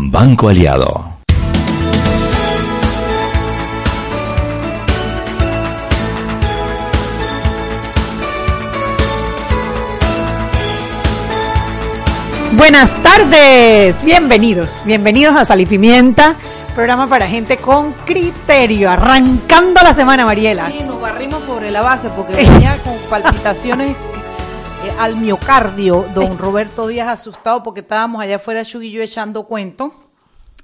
Banco Aliado. Buenas tardes, bienvenidos, bienvenidos a Sal y Pimienta, programa para gente con criterio, arrancando la semana, Mariela. Sí, nos barrimos sobre la base porque venía con palpitaciones al miocardio, don Roberto Díaz asustado porque estábamos allá afuera, Chuy y yo echando cuento.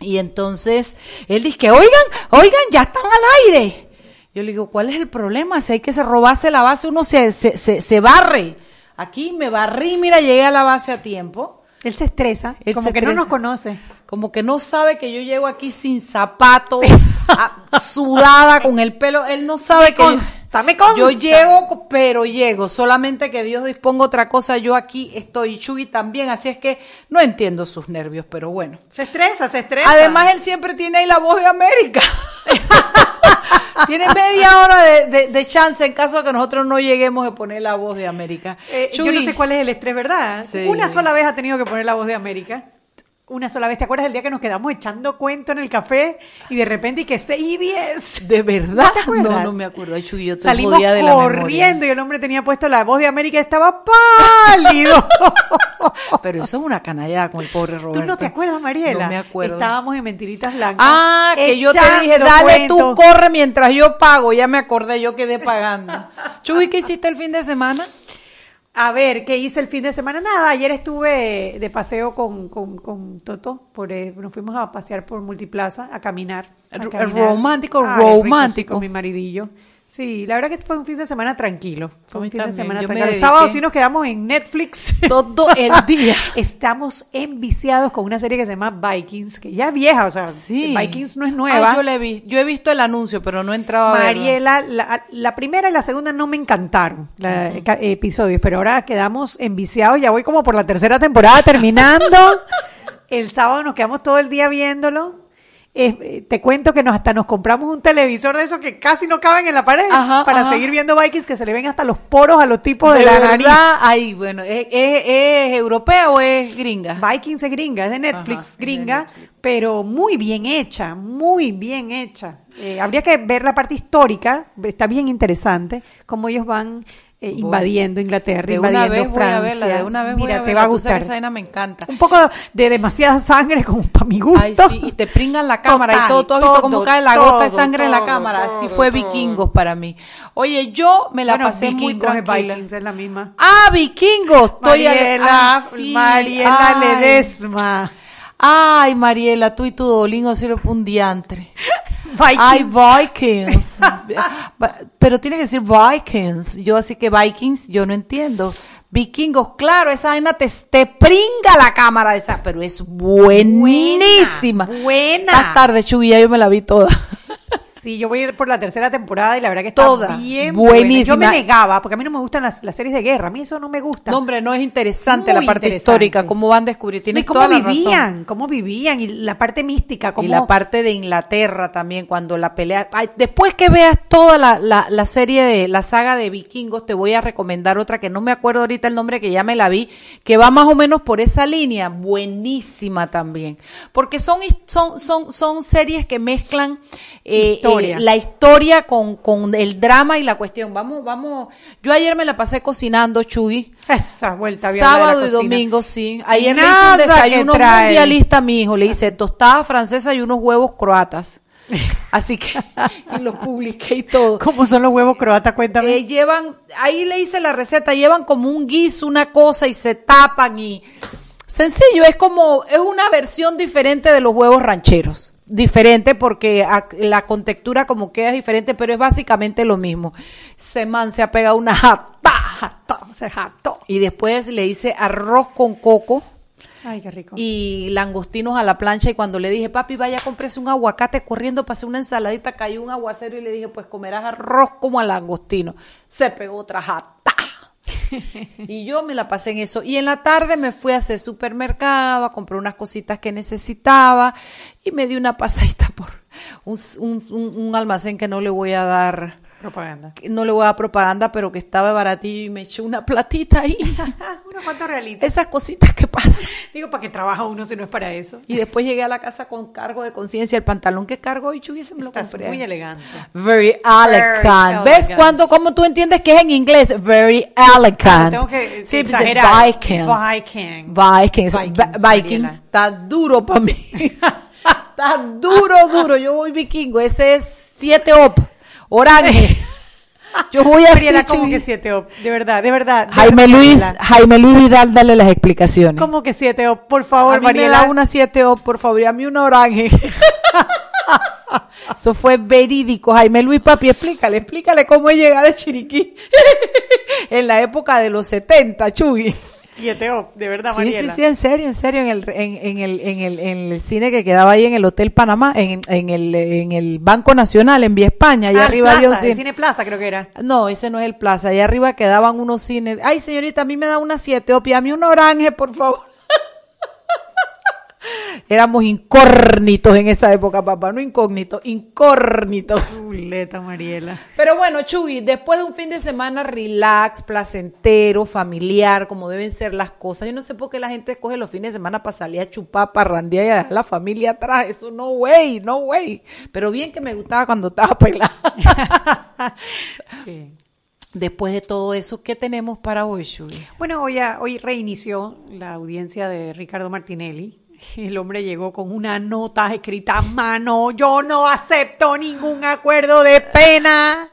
Y entonces él dice que, oigan, oigan, ya están al aire. Yo le digo, ¿cuál es el problema? Si hay que se robase la base, uno se, se, se, se barre. Aquí me barrí, mira, llegué a la base a tiempo. Él se estresa, Él como se que no nos conoce. Como que no sabe que yo llego aquí sin zapato, a- sudada, con el pelo. Él no sabe Me que consta, me consta. yo llego, pero llego. Solamente que Dios disponga otra cosa. Yo aquí estoy, Chuy también. Así es que no entiendo sus nervios, pero bueno. Se estresa, se estresa. Además, él siempre tiene ahí la voz de América. tiene media hora de, de- de chance en caso de que nosotros no lleguemos a poner la voz de América. Eh, yo no sé cuál es el estrés, ¿verdad? Sí. Una sola vez ha tenido que poner la voz de América. Una sola vez. ¿Te acuerdas del día que nos quedamos echando cuento en el café y de repente y que 6 y 10? ¿De verdad? ¿No? No, no me acuerdo. Chuy, yo te Salimos jodía de la memoria. corriendo y el hombre tenía puesto la voz de América y estaba pálido. Pero eso es una canallada con el pobre Roberto. ¿Tú no te acuerdas, Mariela? No me acuerdo. Estábamos en Mentiritas Blancas. Ah, que yo te dije, dale tú, corre mientras yo pago. Ya me acordé, yo quedé pagando. Chuy, ¿qué hiciste el fin de semana? A ver, ¿qué hice el fin de semana? Nada, ayer estuve de paseo con, con, con Toto, por, eh, nos fuimos a pasear por Multiplaza, a caminar. a caminar. romántico, Ay, rico, sí, romántico. con mi maridillo. Sí, la verdad que fue un fin de semana tranquilo. Fue un fin de semana yo tranquilo. El sábado sí nos quedamos en Netflix. Todo el día. Estamos enviciados con una serie que se llama Vikings, que ya es vieja, o sea, Sí. Vikings no es nueva. Ay, yo, la he vi- yo he visto el anuncio, pero no he entrado a. Mariela, la, la primera y la segunda no me encantaron, la, episodios, pero ahora quedamos enviciados, ya voy como por la tercera temporada terminando. el sábado nos quedamos todo el día viéndolo. Eh, te cuento que nos hasta nos compramos un televisor de esos que casi no caben en la pared Ajá, para ajá. seguir viendo Vikings que se le ven hasta los poros a los tipos de, ¿De la nariz. Ay, bueno, ¿es, es, es europea o es gringa? Vikings es gringa, es de Netflix, Ajá, es de gringa, Netflix. pero muy bien hecha, muy bien hecha. Eh, habría que ver la parte histórica, está bien interesante, cómo ellos van eh, Voy. invadiendo Inglaterra, De una invadiendo vez voy a Francia. verla, de una vez voy Mira, a te verla. va a gustar. esa vaina me encanta. Un poco de demasiada sangre como para mi gusto. Ay, sí, y te pringan la cámara Total, y todo. ¿Tú has visto cómo todo, cae la gota de todo, sangre en la todo, cámara? Así todo, fue todo. vikingos para mí. Oye, yo me la Bueno, pasé muy tranquila. Es la misma. Ah, vikingos. Estoy a- Mariela, Ay, sí, Mariela ay. Ledesma. Ay, Mariela, tú y tu dolingo sirve para un diantre. Vikings. Ay, Vikings. Pero tiene que decir Vikings. Yo así que Vikings, yo no entiendo. Vikingos, claro, esa vaina te, te pringa la cámara esa, pero es buenísima. Buena, buena. Más tarde, ya yo me la vi toda. Sí, yo voy a ir por la tercera temporada y la verdad que está Toda. bien Buenísima. buena. Yo me negaba, porque a mí no me gustan las, las series de guerra, a mí eso no me gusta. No, hombre, no es interesante Muy la parte interesante. histórica, cómo van a descubrir. Tienes cómo toda la razón. vivían, cómo vivían, y la parte mística, cómo... Y la parte de Inglaterra también, cuando la pelea. Ay, después que veas toda la, la, la serie de la saga de vikingos, te voy a recomendar otra que no me acuerdo ahorita el nombre, que ya me la vi, que va más o menos por esa línea. Buenísima también. Porque son, son, son, son series que mezclan eh, Historia. eh, la historia con, con el drama y la cuestión. Vamos, vamos. Yo ayer me la pasé cocinando, Chuy. Esa vuelta de la Sábado y domingo, sí. Ayer le hice Nada un desayuno mundialista a mi hijo. Le hice tostada francesa y unos huevos croatas. Así que, y los publiqué y todo. ¿Cómo son los huevos croatas? Cuéntame. Eh, llevan, ahí le hice la receta, llevan como un guiso, una cosa y se tapan y sencillo, es como, es una versión diferente de los huevos rancheros. Diferente porque la contextura como queda es diferente, pero es básicamente lo mismo. Se man se ha pegado una jata. Jató, se jató. Y después le hice arroz con coco Ay, qué rico. y langostinos a la plancha y cuando le dije, papi, vaya, cómprese un aguacate corriendo para hacer una ensaladita, cayó un aguacero y le dije, pues comerás arroz como a langostino. Se pegó otra jata. y yo me la pasé en eso. Y en la tarde me fui a hacer supermercado, a comprar unas cositas que necesitaba y me di una pasadita por un, un- un- almacén que no le voy a dar, Propaganda. no le voy a dar propaganda, pero que estaba baratillo y me eché una platita ahí. Unos cuantos realitos. Esas cositas que pasan. Digo, ¿para qué trabaja uno si no es para eso? Y después llegué a la casa con cargo de conciencia. El pantalón que cargo hoy, Chuy, se me lo Estás compré. muy elegante. Very elegant. ¿Ves elegant. cuando, cómo tú entiendes que es en inglés? Very elegant. Tengo que sí, pues, exagerar. Vikings. Vikings. Vikings. Vikings, Vikings está duro para mí. está duro, duro. Yo voy vikingo. Ese es 7 up. Orange. Yo voy así. Mariela, como que siete op, de verdad, de verdad. de Jaime verdad, Luis, Mariela. Jaime Luis Vidal, dale las explicaciones. Como que siete op, por favor, a mí Mariela. me da una 7 up, por favor, y a mí una orange. Eso fue verídico. Jaime Luis Papi, explícale, explícale cómo es llegar a Chiriquí en la época de los 70, Chuy. Siete op, de verdad, Sí, Mariela. sí, sí, en serio, en serio, en el, en, en el, en el, en el cine que quedaba ahí en el Hotel Panamá, en, en el, en el Banco Nacional, en Vía España, allá Ah, arriba había un Plaza, el cine. Plaza creo que era. No, ese no es el Plaza, allá arriba quedaban unos cines. Ay, señorita, a mí me da una 7 op y a mí una orange, por favor. Éramos incógnitos en esa época, papá, no incógnitos, incógnitos. Chuleta, Mariela. Pero bueno, Chuy, después de un fin de semana relax, placentero, familiar, como deben ser las cosas, yo no sé por qué la gente escoge los fines de semana para salir a chupar, parrandear y a dejar la familia atrás. Eso no way, no way. Pero bien que me gustaba cuando estaba pelada. Sí. Después de todo eso, ¿qué tenemos para hoy, Chuy? Bueno, hoy, hoy reinició la audiencia de Ricardo Martinelli. El hombre llegó con una nota escrita a mano. Yo no acepto ningún acuerdo de pena.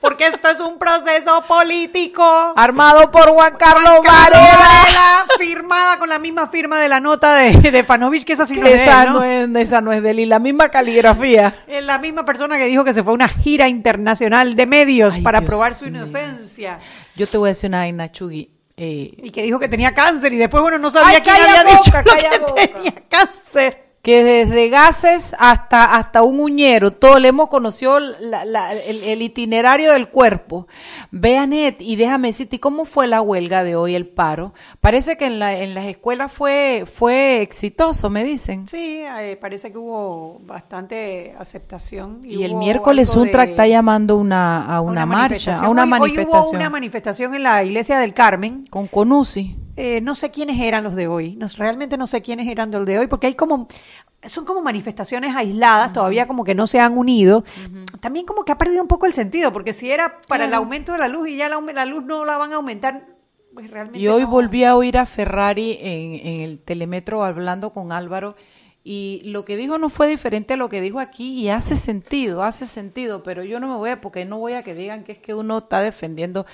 Porque esto es un proceso político. Armado por Juan Carlos Carlos Varela. Firmada con la misma firma de la nota de, de Panovich, que esa sí no es de Esa él, ¿no? no es, esa no es de él. Y la misma caligrafía. Es la misma persona que dijo que se fue a una gira internacional de medios Ay, para Dios probar su mío. inocencia. Yo te voy a decir una vaina, Chugui. Eh, Y que dijo que tenía cáncer y después, bueno, no sabía Ay, quién había dicho boca, calla que boca. tenía cáncer. Que desde gases hasta, hasta un uñero, todo le hemos conocido la- la- el, el itinerario del cuerpo. Ve, Anet, y déjame decirte, ¿cómo fue la huelga de hoy, el paro? Parece que en, la, en las escuelas fue, fue exitoso, me dicen. Sí, eh, parece que hubo bastante aceptación. Y, el miércoles Untra está llamando una, a una, marcha, a una Hoy- hoy manifestación. hubo una manifestación en la iglesia del Carmen. con Conusi. Eh, no sé quiénes eran los de hoy. No, realmente no sé quiénes eran los de hoy, porque hay como son como manifestaciones aisladas, todavía como que no se han unido. También como que ha perdido un poco el sentido, porque si era para el aumento de la luz y ya la, luz no la van a aumentar, pues realmente Y hoy no. volví a oír a Ferrari en, en el telemetro hablando con Álvaro y lo que dijo no fue diferente a lo que dijo aquí y hace sentido, hace sentido, pero yo no me voy a, porque no voy a que digan que es que uno está defendiendo.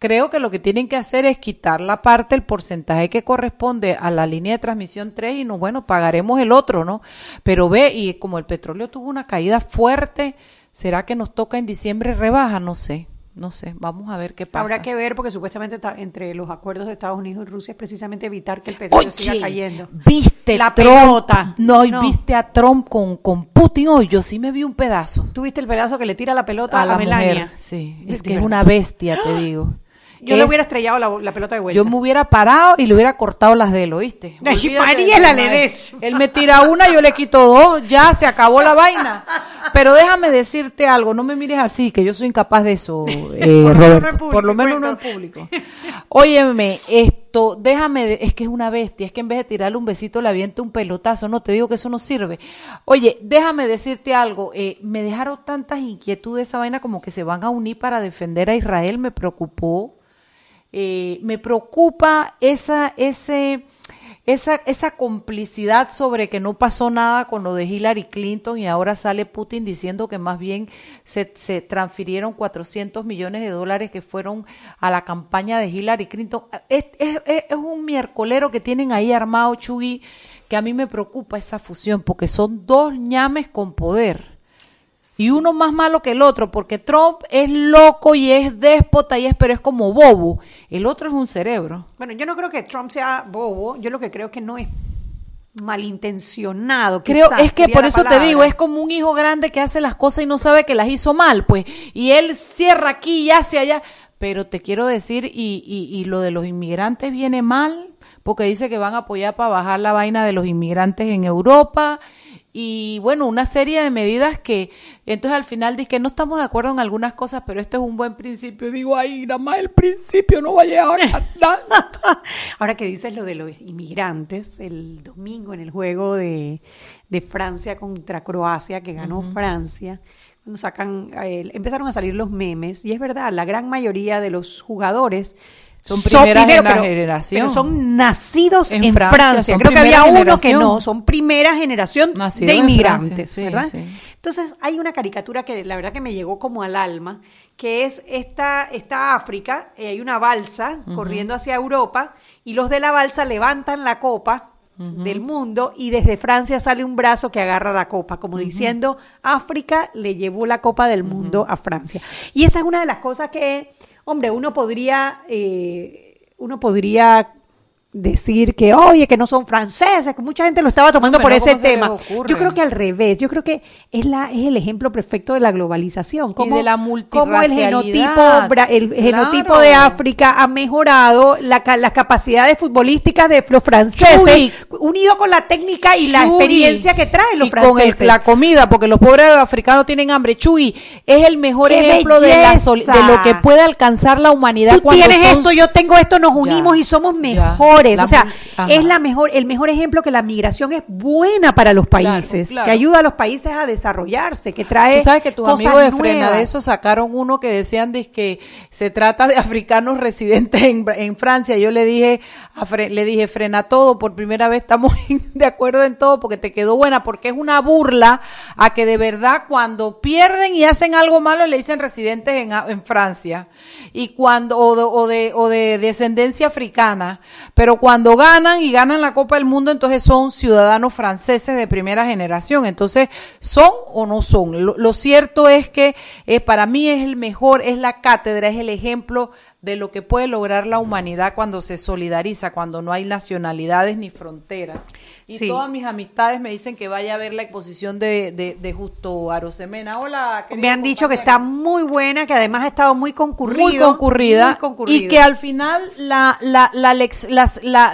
Creo que lo que tienen que hacer es quitar la parte, el porcentaje que corresponde a la línea de transmisión 3 y no, bueno, pagaremos el otro, ¿no? Pero ve, y como el petróleo tuvo una caída fuerte, ¿será que nos toca en diciembre rebaja? No sé. No sé, vamos a ver qué pasa. Habrá que ver, porque supuestamente ta- entre los acuerdos de Estados Unidos y Rusia es precisamente evitar que el petróleo siga Oye, cayendo. viste La Trump? pelota. No, y No. viste a Trump con, con Putin hoy. Yo sí me vi un pedazo. ¿Tú viste el pedazo que le tira la pelota a, a la Melania? mujer. Sí, De es que es una bestia, te digo. Yo le Es- hubiera estrellado la, la pelota de vuelta. Yo me hubiera parado y le hubiera cortado las de él, ¿oíste? Mariela, le des. Él me tira una, yo le quito dos, ya se acabó la vaina. Pero déjame decirte algo, no me mires así, que yo soy incapaz de eso, eh, Por lo menos Roberto. no en público, Por lo menos no en cuento. público. Óyeme, esto, déjame, de- es que es una bestia, es que en vez de tirarle un besito le avienta un pelotazo, no te digo que eso no sirve. Oye, déjame decirte algo, eh, me dejaron tantas inquietudes esa vaina como que se van a unir para defender a Israel, me preocupó. Eh, me preocupa esa, ese, esa, esa complicidad sobre que no pasó nada con lo de Hillary Clinton y ahora sale Putin diciendo que más bien se, transfirieron 400 millones de dólares que fueron a la campaña de Hillary Clinton. Es- es un miércolero que tienen ahí armado, Chugui, que a mí me preocupa esa fusión porque son dos ñames con poder. Y uno más malo que el otro, porque Trump es loco y es déspota y es, pero es como bobo. El otro es un cerebro. Bueno, yo no creo que Trump sea bobo. Yo lo que creo que no es malintencionado. Creo, quizás es que por eso te digo, es como un hijo grande que hace las cosas y no sabe que las hizo mal, pues. Y él cierra aquí y hace allá. Pero te quiero decir, y, y, y lo de los inmigrantes viene mal, porque dice que van a apoyar para bajar la vaina de los inmigrantes en Europa. Y bueno, una serie de medidas que entonces al final dice que no estamos de acuerdo en algunas cosas, pero este es un buen principio. Digo, ay, nada más el principio no va a llegar a Ahora que dices lo de los inmigrantes, el domingo en el juego de, de Francia contra Croacia, que ganó Francia, cuando sacan, eh, empezaron a salir los memes, y es verdad, la gran mayoría de los jugadores son primera generación. Pero son nacidos en, Francia. Creo que había uno que no, son primera generación de inmigrantes, ¿verdad? Entonces hay una caricatura que la verdad que me llegó como al alma, que es esta, esta África, eh, hay una balsa corriendo hacia Europa y los de la balsa levantan la copa del mundo y desde Francia sale un brazo que agarra la copa, como diciendo, África le llevó la copa del mundo a Francia. Y esa es una de las cosas que hombre, uno podría, eh, uno podría decir que, oye, que no son franceses, que mucha gente lo estaba tomando por ese tema. Yo creo que al revés, yo creo que es la es el ejemplo perfecto de la globalización, como, de la como el genotipo el genotipo de África ha mejorado la, las capacidades futbolísticas de los franceses, unido con la técnica y la experiencia que traen los y franceses. con la comida, porque los pobres africanos tienen hambre. Chuy, es el mejor ejemplo de, la de lo que puede alcanzar la humanidad Tú tienes esto, yo tengo esto, nos unimos y somos mejores o sea, es la mejor, el mejor ejemplo que la migración es buena para los países, que ayuda a los países a desarrollarse, que trae. Tú sabes que tus amigos de Frena de eso sacaron uno que decían que se trata de africanos residentes en, Francia. Yo le dije, le dije, frena todo, por primera vez estamos de acuerdo en todo porque te quedó buena, porque es una burla a que de verdad cuando pierden y hacen algo malo le dicen residentes en, en Francia y cuando o de, o de descendencia africana, pero cuando ganan y ganan la Copa del Mundo, entonces son ciudadanos franceses de primera generación. Entonces, ¿son o no son? Lo, cierto es que eh, para mí es el mejor, es la cátedra, es el ejemplo de lo que puede lograr la humanidad cuando se solidariza, cuando no hay nacionalidades ni fronteras. Y todas mis amistades me dicen que vaya a ver la exposición de, de, Justo Arosemena. Hola, Me han dicho que está muy buena, que además ha estado muy concurrida. Muy concurrida. Y que al final la, la, la,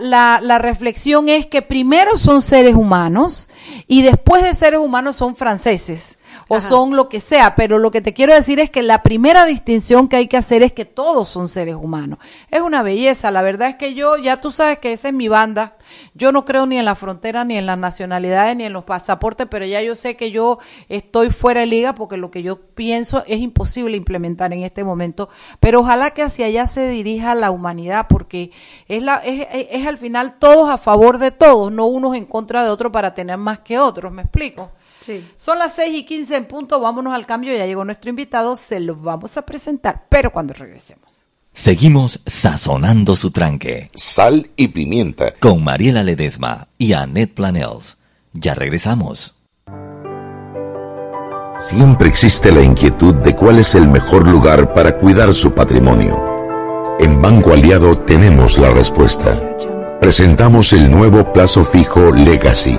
la, la reflexión es que primero son seres humanos y después de seres humanos son franceses o son lo que sea, pero lo que te quiero decir es que la primera distinción que hay que hacer es que todos son seres humanos. Es una belleza, la verdad es que yo, ya tú sabes que esa es mi banda, yo no creo ni en la frontera, ni en las nacionalidades, ni en los pasaportes, pero ya yo sé que yo estoy fuera de liga porque lo que yo pienso es imposible implementar en este momento, pero ojalá que hacia allá se dirija la humanidad porque es, la, es, es al final todos a favor de todos, no unos en contra de otros para tener más que otros, ¿me explico? Son las 6 y 15 en punto, vámonos al cambio, ya llegó nuestro invitado, se lo vamos a presentar, pero cuando regresemos. Seguimos sazonando su tranque. Sal y pimienta. Con Mariela Ledesma y Annette Planels. Ya regresamos. Siempre existe la inquietud de cuál es el mejor lugar para cuidar su patrimonio. En Banco Aliado tenemos la respuesta. Presentamos el nuevo plazo fijo Legacy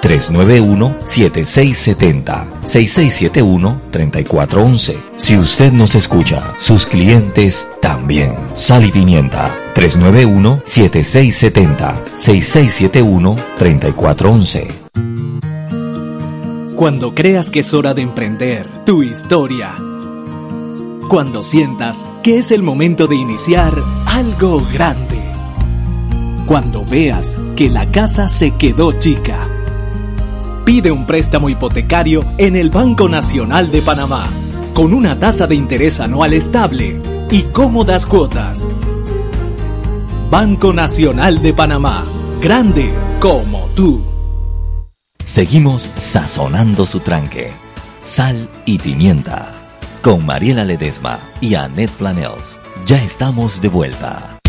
391-7670-6671-3411. Si usted nos escucha, sus clientes también. Sal y Pimienta 391-7670-6671-3411. Cuando creas que es hora de emprender tu historia cuando sientas que es el momento de iniciar algo grande cuando veas que la casa se quedó chica. Pide un préstamo hipotecario en el Banco Nacional de Panamá, con una tasa de interés anual estable y cómodas cuotas. Banco Nacional de Panamá, grande como tú. Seguimos sazonando su tranque. Sal y pimienta. Con Mariela Ledesma y Annette Planels. Ya estamos de vuelta.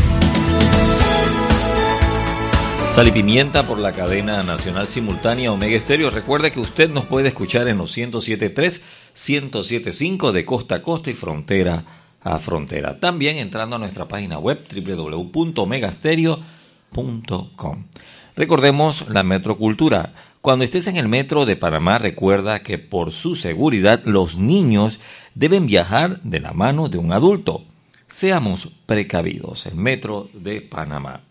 Sal y Pimienta por la cadena nacional simultánea Omega Estéreo. Recuerde que usted nos puede escuchar en los 107.3, 107.5 de costa a costa y frontera a frontera. También entrando a nuestra página web www.omegastereo.com. Recordemos la metrocultura. Cuando estés en el metro de Panamá, recuerda que por su seguridad los niños deben viajar de la mano de un adulto. Seamos precavidos. El metro de Panamá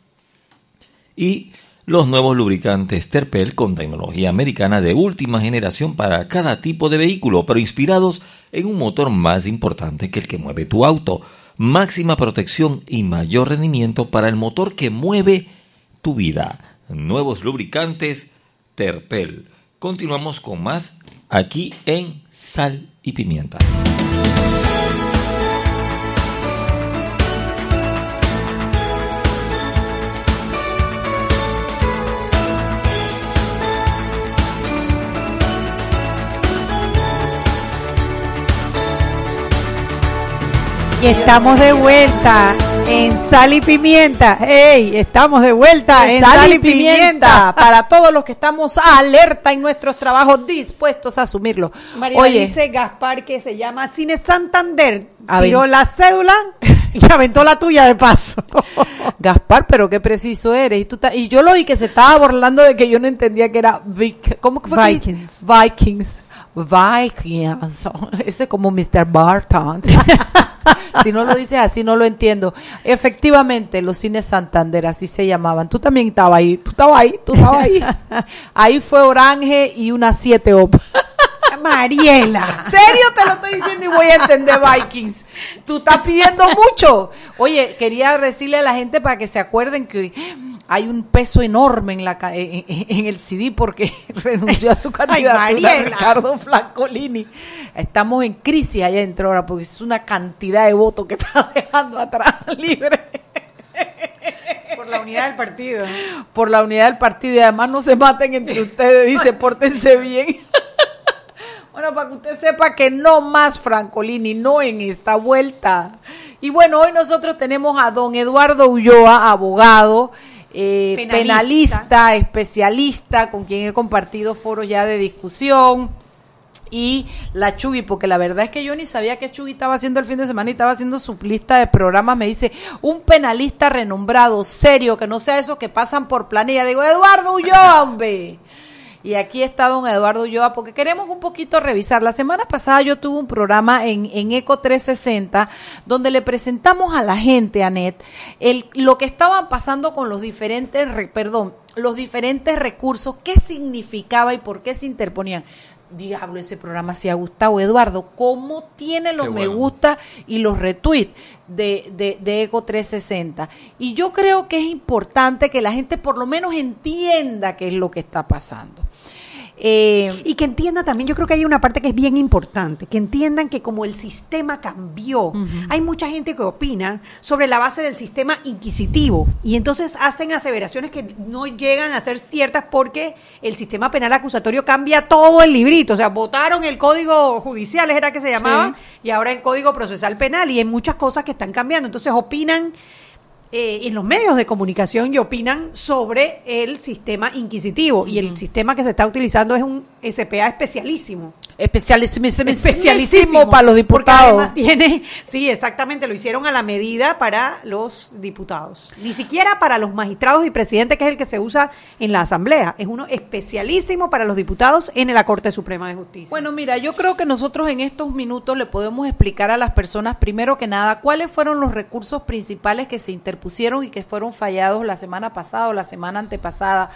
y los nuevos lubricantes Terpel con tecnología americana de última generación para cada tipo de vehículo, pero inspirados en un motor más importante que el que mueve tu auto. Máxima protección y mayor rendimiento para el motor que mueve tu vida. Nuevos lubricantes Terpel. Continuamos con más aquí en Sal y Pimienta. Y estamos de vuelta en Sal y Pimienta. ¡Ey! Estamos de vuelta en Sal, y Pimienta. Para todos los que estamos alerta en nuestros trabajos, dispuestos a asumirlo. María Oye, dice Gaspar que se llama Cine Santander. A Tiró la cédula y aventó la tuya de paso. Gaspar, pero qué preciso eres. Y, tú y yo lo oí que se estaba burlando de que yo no entendía que era Vic- ¿Cómo que fue? que- Vikings. Vikings. Ese es como Mr. Barton. si no lo dices así, no lo entiendo. Efectivamente, los cines Santander, así se llamaban. Tú también estabas ahí. Tú estabas ahí. Tú estabas ahí. Ahí fue Orange y una 7 op. Mariela. serio te lo estoy diciendo y voy a entender Vikings. Tú estás pidiendo mucho. Oye, quería decirle a la gente para que se acuerden que hay un peso enorme en la en, en- el CD porque renunció a su candidatura Mariela. Ricardo Francolini. Estamos en crisis allá dentro ahora porque es una cantidad de votos que está dejando atrás libre Por la unidad del partido. por la unidad del partido y además no se maten entre ustedes, dice, pórtense bien. bueno, para que usted sepa que no más Francolini, no en esta vuelta. Y bueno, hoy nosotros tenemos a don Eduardo Ulloa, abogado, eh, Penalista. penalista, especialista, con quien he compartido foros ya de discusión y la Chugui, porque la verdad es que yo ni sabía que Chugui estaba haciendo el fin de semana y estaba haciendo su lista de programas. Me dice, un penalista renombrado, serio, que no sea esos que pasan por planilla. Digo, Eduardo Ulloa, hombre. Y aquí está don Eduardo Ulloa, porque queremos un poquito revisar. La semana pasada yo tuve un programa en, en Eco 360, donde le presentamos a la gente, Anet, el, lo que estaban pasando con los diferentes, re- perdón, los diferentes recursos, qué significaba y por qué se interponían. Diablo, ese programa sí ha gustado. Eduardo, ¿cómo tiene los me gusta y los retweets de, de, de Eco 360? Y yo creo que es importante que la gente por lo menos entienda qué es lo que está pasando. Eh, Y que entienda también, yo creo que hay una parte que es bien importante, que entiendan que como el sistema cambió, hay mucha gente que opina sobre la base del sistema inquisitivo y entonces hacen aseveraciones que no llegan a ser ciertas porque el sistema penal acusatorio cambia todo el librito, o sea, votaron el código judicial, era que se llamaba, y ahora el código procesal penal y hay muchas cosas que están cambiando, entonces opinan eh, en los medios de comunicación y opinan sobre el sistema inquisitivo. Y el sistema que se está utilizando es un SPA especialísimo. Especialísimo, Especialísimo para los diputados. tiene, sí, exactamente, lo hicieron a la medida para los diputados. Ni siquiera para los magistrados y presidentes, que es el que se usa en la Asamblea. Es uno especialísimo para los diputados en la Corte Suprema de Justicia. Bueno, mira, yo creo que nosotros en estos minutos le podemos explicar a las personas, primero que nada, cuáles fueron los recursos principales que se interpusieron y que fueron fallados la semana pasada o la semana antepasada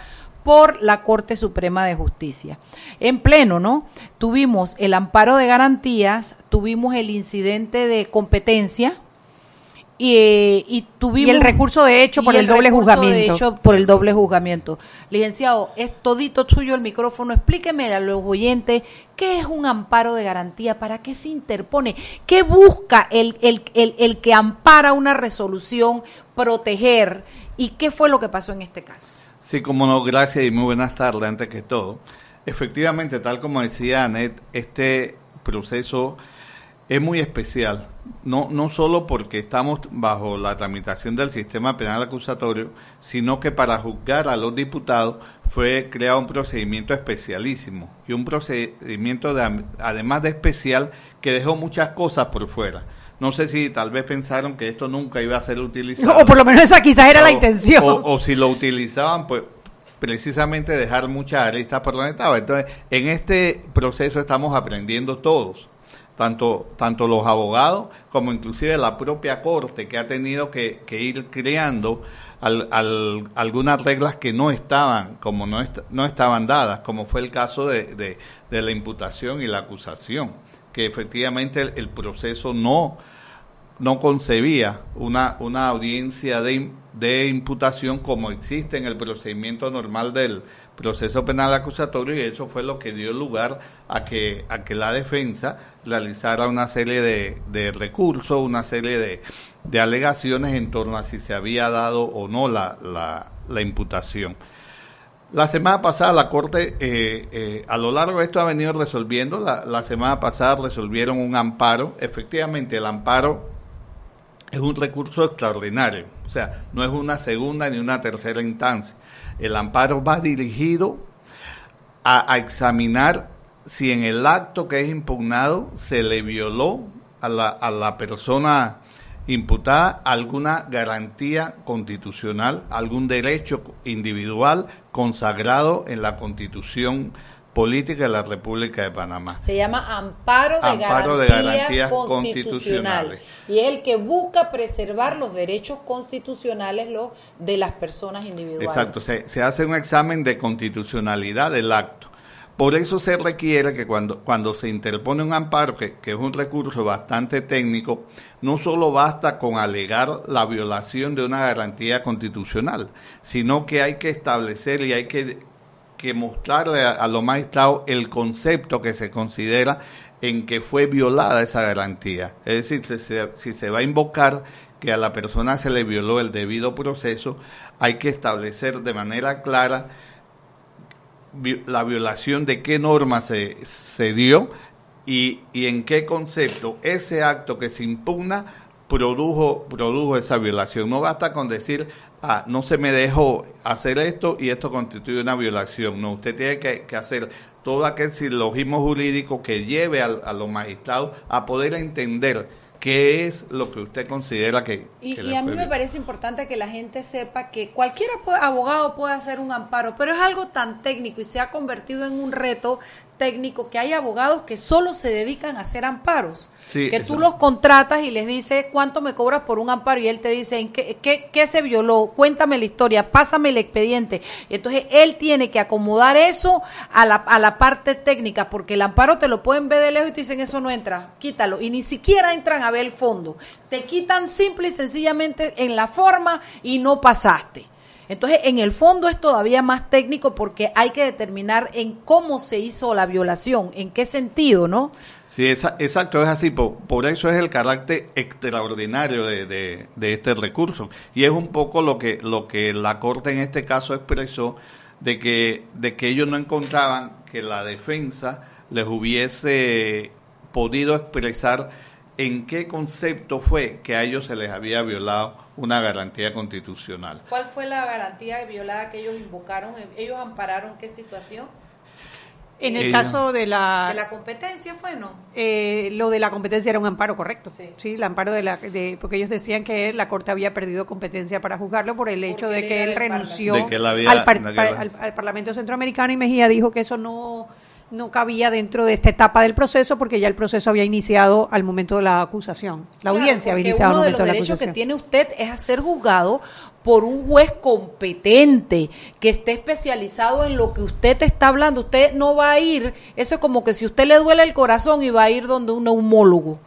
por la Corte Suprema de Justicia. En pleno, ¿no? Tuvimos el amparo de garantías, tuvimos el incidente de competencia, y, eh, y tuvimos... Y el recurso de hecho por el doble juzgamiento. De hecho por el doble juzgamiento. Licenciado, es todito suyo el micrófono. Explíqueme a los oyentes qué es un amparo de garantía, para qué se interpone, qué busca el, el, el, el que ampara una resolución proteger y qué fue lo que pasó en este caso. Sí, como no, gracias y muy buenas tardes antes que todo. Efectivamente, tal como decía Anet, este proceso es muy especial, no, no solo porque estamos bajo la tramitación del sistema penal acusatorio, sino que para juzgar a los diputados fue creado un procedimiento especialísimo y un procedimiento de, además de especial que dejó muchas cosas por fuera. No sé si tal vez pensaron que esto nunca iba a ser utilizado. O por lo menos esa quizás era la intención. O, o si lo utilizaban, pues precisamente dejar muchas aristas por donde estaba. Entonces, en este proceso estamos aprendiendo todos, tanto, tanto los abogados como inclusive la propia corte que ha tenido que, que ir creando al- al- algunas reglas que no estaban, como no, est- no estaban dadas, como fue el caso de, de- de la imputación y la acusación, que efectivamente el- proceso no no concebía una, una audiencia de, de imputación como existe en el procedimiento normal del proceso penal acusatorio y eso fue lo que dio lugar a que, a que la defensa realizara una serie de, de recursos, una serie de, de alegaciones en torno a si se había dado o no la, la, la imputación. La semana pasada la Corte, eh, eh, a lo largo de esto ha venido resolviendo, la, la semana pasada resolvieron un amparo, efectivamente el amparo es un recurso extraordinario, o sea, no es una segunda ni una tercera instancia. El amparo va dirigido a, a examinar si en el acto que es impugnado se le violó a la, a la persona imputada alguna garantía constitucional, algún derecho individual consagrado en la constitución política de la República de Panamá. Se llama amparo de Amparo de garantías, constitucionales. Y es el que busca preservar los derechos constitucionales los, de las personas individuales. Exacto, se, se hace un examen de constitucionalidad del acto. Por eso se requiere que cuando, cuando se interpone un amparo, que, que es un recurso bastante técnico, no solo basta con alegar la violación de una garantía constitucional, sino que hay que establecer y hay que, que mostrarle a, a los magistrados el concepto que se considera en que fue violada esa garantía. Es decir, si se, si se va a invocar que a la persona se le violó el debido proceso, hay que establecer de manera clara la violación de qué norma se, se dio y, y en qué concepto ese acto que se impugna produjo, produjo esa violación. No basta con decir, ah, no se me dejó hacer esto y esto constituye una violación. No, usted tiene que, hacer todo aquel silogismo jurídico que lleve al- a, los magistrados a poder entender qué es lo que usted considera que... Y, que y a mí me parece importante que la gente sepa que cualquier abogado puede hacer un amparo, pero es algo tan técnico y se ha convertido en un reto técnico que hay abogados que solo se dedican a hacer amparos. Sí, que eso. tú los contratas y les dices cuánto me cobras por un amparo y él te dice ¿en qué, qué, qué se violó, cuéntame la historia, pásame el expediente. Y entonces él tiene que acomodar eso a la, a la parte técnica, porque el amparo te lo pueden ver de lejos y te dicen eso no entra, quítalo. Y ni siquiera entran a ver el fondo. Te quitan simple y sencillamente en la forma y no pasaste. Entonces, en el fondo es todavía más técnico porque hay que determinar en cómo se hizo la violación, en qué sentido, ¿no? Sí, exacto, es así. Por, eso es el carácter extraordinario de, de- de este recurso. Y es un poco lo que, lo que la Corte en este caso expresó, de que, de que ellos no encontraban que la defensa les hubiese podido expresar en qué concepto fue que a ellos se les había violado una garantía constitucional. ¿Cuál fue la garantía violada que ellos invocaron? ¿Ellos ampararon qué situación? En el Ella- caso de la, ¿De la competencia fue, no? eh, lo de la competencia era un amparo, correcto. Sí. el amparo de la, de, porque ellos decían que la corte había perdido competencia para juzgarlo por el hecho Porque de que él renunció que había- al, par- al Parlamento Centroamericano y Mejía dijo que eso no no cabía dentro de esta etapa del proceso porque ya el proceso había iniciado al momento de la acusación. La Claro, audiencia había iniciado al uno de momento los de la derechos que tiene usted es a ser juzgado por un juez competente que esté especializado en lo que usted te está hablando. Usted no va a ir, eso es como que si usted le duele el corazón y va a ir donde un neumólogo.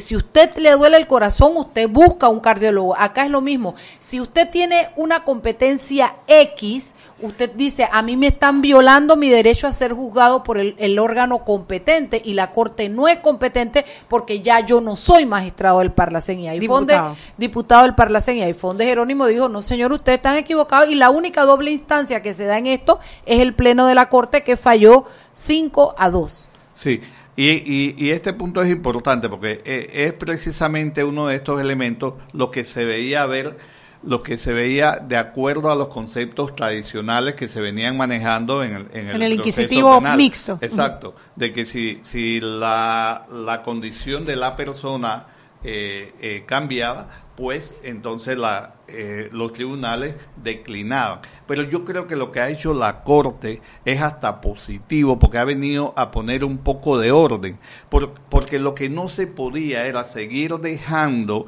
Si usted le duele el corazón, usted busca un cardiólogo. Acá es lo mismo. Si usted tiene una competencia X, usted dice, a mí me están violando mi derecho a ser juzgado por el, el órgano competente y la corte no es competente porque ya yo no soy magistrado del Parlacén. Y ahí donde- Diputado. diputado del Parlacén y ahí fue donde Jerónimo dijo, no señor, ustedes están equivocados y la única doble instancia que se da en esto es el pleno de la corte que falló 5 a 2. Sí, y, y- y este punto es importante porque eh, es precisamente uno de estos elementos lo que se veía ver, lo que se veía de acuerdo a los conceptos tradicionales que se venían manejando en el, en En el inquisitivo penal. mixto. Exacto, de que si, si la, la condición de la persona eh, eh, cambiaba, pues entonces la, eh, los tribunales declinaban. Pero yo creo que lo que ha hecho la Corte es hasta positivo, porque ha venido a poner un poco de orden, por- porque lo que no se podía era seguir dejando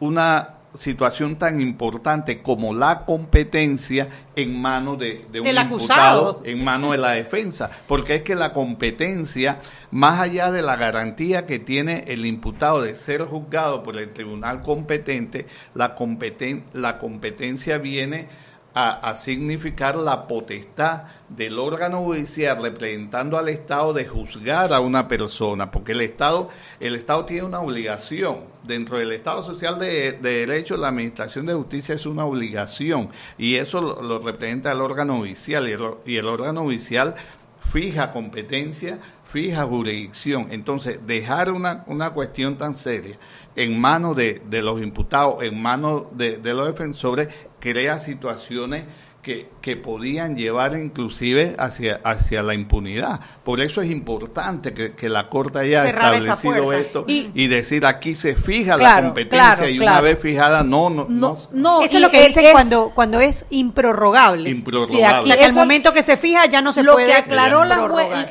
una situación tan importante como la competencia en manos de, de un Del imputado, en manos de la defensa, porque es que la competencia, más allá de la garantía que tiene el imputado de ser juzgado por el tribunal competente, la, competen- la competencia viene a, significar la potestad del órgano judicial representando al Estado de juzgar a una persona, porque el Estado, el Estado tiene una obligación. Dentro del Estado Social de, de Derecho, la Administración de Justicia es una obligación y eso lo, representa el órgano judicial y el, or- y el órgano judicial fija competencia, fija jurisdicción. Entonces, dejar una, una cuestión tan seria en manos de, de los imputados, en manos de, de los defensores, crea situaciones que, que podían llevar inclusive hacia, hacia la impunidad. Por eso es importante que, que la Corte haya Cerrar establecido esto Y- y, decir aquí se fija la competencia claro, y claro. una vez fijada no, no, No, no- no, Eso es lo que dicen es- cuando, cuando es improrrogable. improrrogable. Sí, aquí O sea, que al Eso- momento que se fija ya no se lo puede que aclaró la,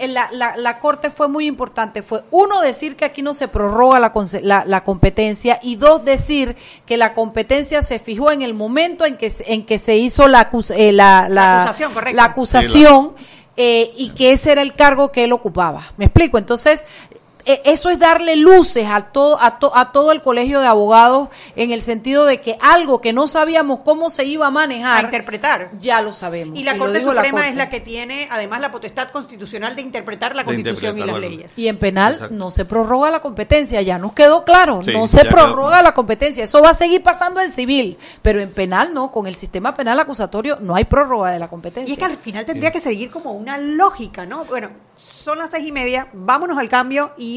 la, la- la corte fue muy importante fue uno decir que aquí no se prorroga la, la, la competencia y dos decir que la competencia se fijó en el momento en que se- en que se hizo la acus- eh, la, La acusación, correcto. la acusación eh, y que ese era el cargo que él ocupaba me explico entonces eh, eso es darle luces a todo, a, to- a todo el colegio de abogados en el sentido de que algo que no sabíamos cómo se iba a a manejar, interpretar. ya lo sabemos. Y la Corte Suprema Corte. es la que tiene además la potestad constitucional de interpretar la De Constitución y las la- leyes. Y en penal Exacto. no se prorroga la competencia, ya nos quedó claro, Sí, no se prorroga quedó. la competencia, eso va a seguir pasando en civil, pero en penal no, con el sistema penal acusatorio no hay prórroga de la competencia. Y es que al final tendría que seguir como una lógica, ¿no? Bueno, son las seis y media, vámonos al cambio y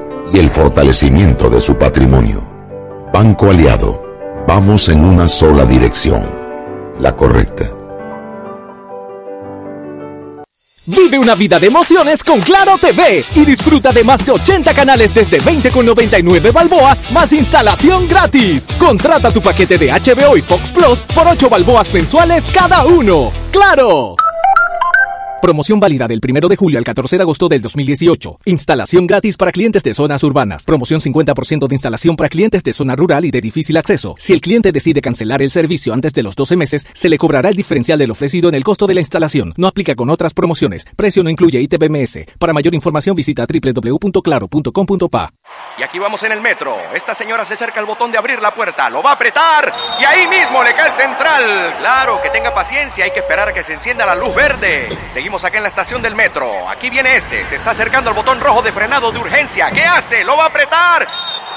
y el fortalecimiento de su patrimonio. Banco Aliado, vamos en una sola dirección, la correcta. Vive una vida de emociones con Claro TV y disfruta de más de 80 canales desde 20,99 balboas más instalación gratis. Contrata tu paquete de HBO y Fox Plus por 8 balboas mensuales cada uno. ¡Claro! Promoción válida del 1 de julio al 14 de agosto del 2018. Instalación gratis para clientes de zonas urbanas. Promoción 50% de instalación para clientes de zona rural y de difícil acceso. Si el cliente decide cancelar el servicio antes de los 12 meses, se le cobrará el diferencial del ofrecido en el costo de la instalación. No aplica con otras promociones. Precio no incluye ITBMS. Para mayor información visita www.claro.com.pa. Y aquí vamos en el metro. Esta señora se acerca al botón de abrir la puerta, lo va a apretar y ahí mismo le cae el central. Claro, que tenga paciencia, hay que esperar a que se encienda la luz verde. Seguimos acá en la estación del metro. Aquí viene este, se está acercando al botón rojo de frenado de urgencia. ¿Qué hace? Lo va a apretar.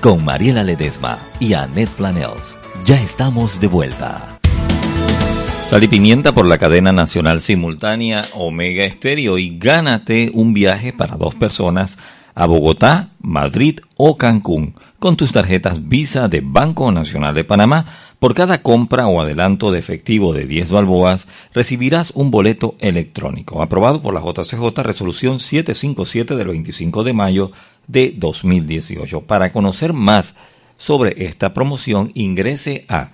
Con Mariela Ledesma y Annette Planels. Ya estamos de vuelta. Sal y pimienta por la cadena nacional simultánea Omega Estéreo y gánate un viaje para dos personas a Bogotá, Madrid o Cancún con tus tarjetas Visa de Banco Nacional de Panamá. Por cada compra o adelanto de efectivo de 10 balboas, recibirás un boleto electrónico, aprobado por la JCJ Resolución 757 del 25 de mayo de 2018. Para conocer más sobre esta promoción, ingrese a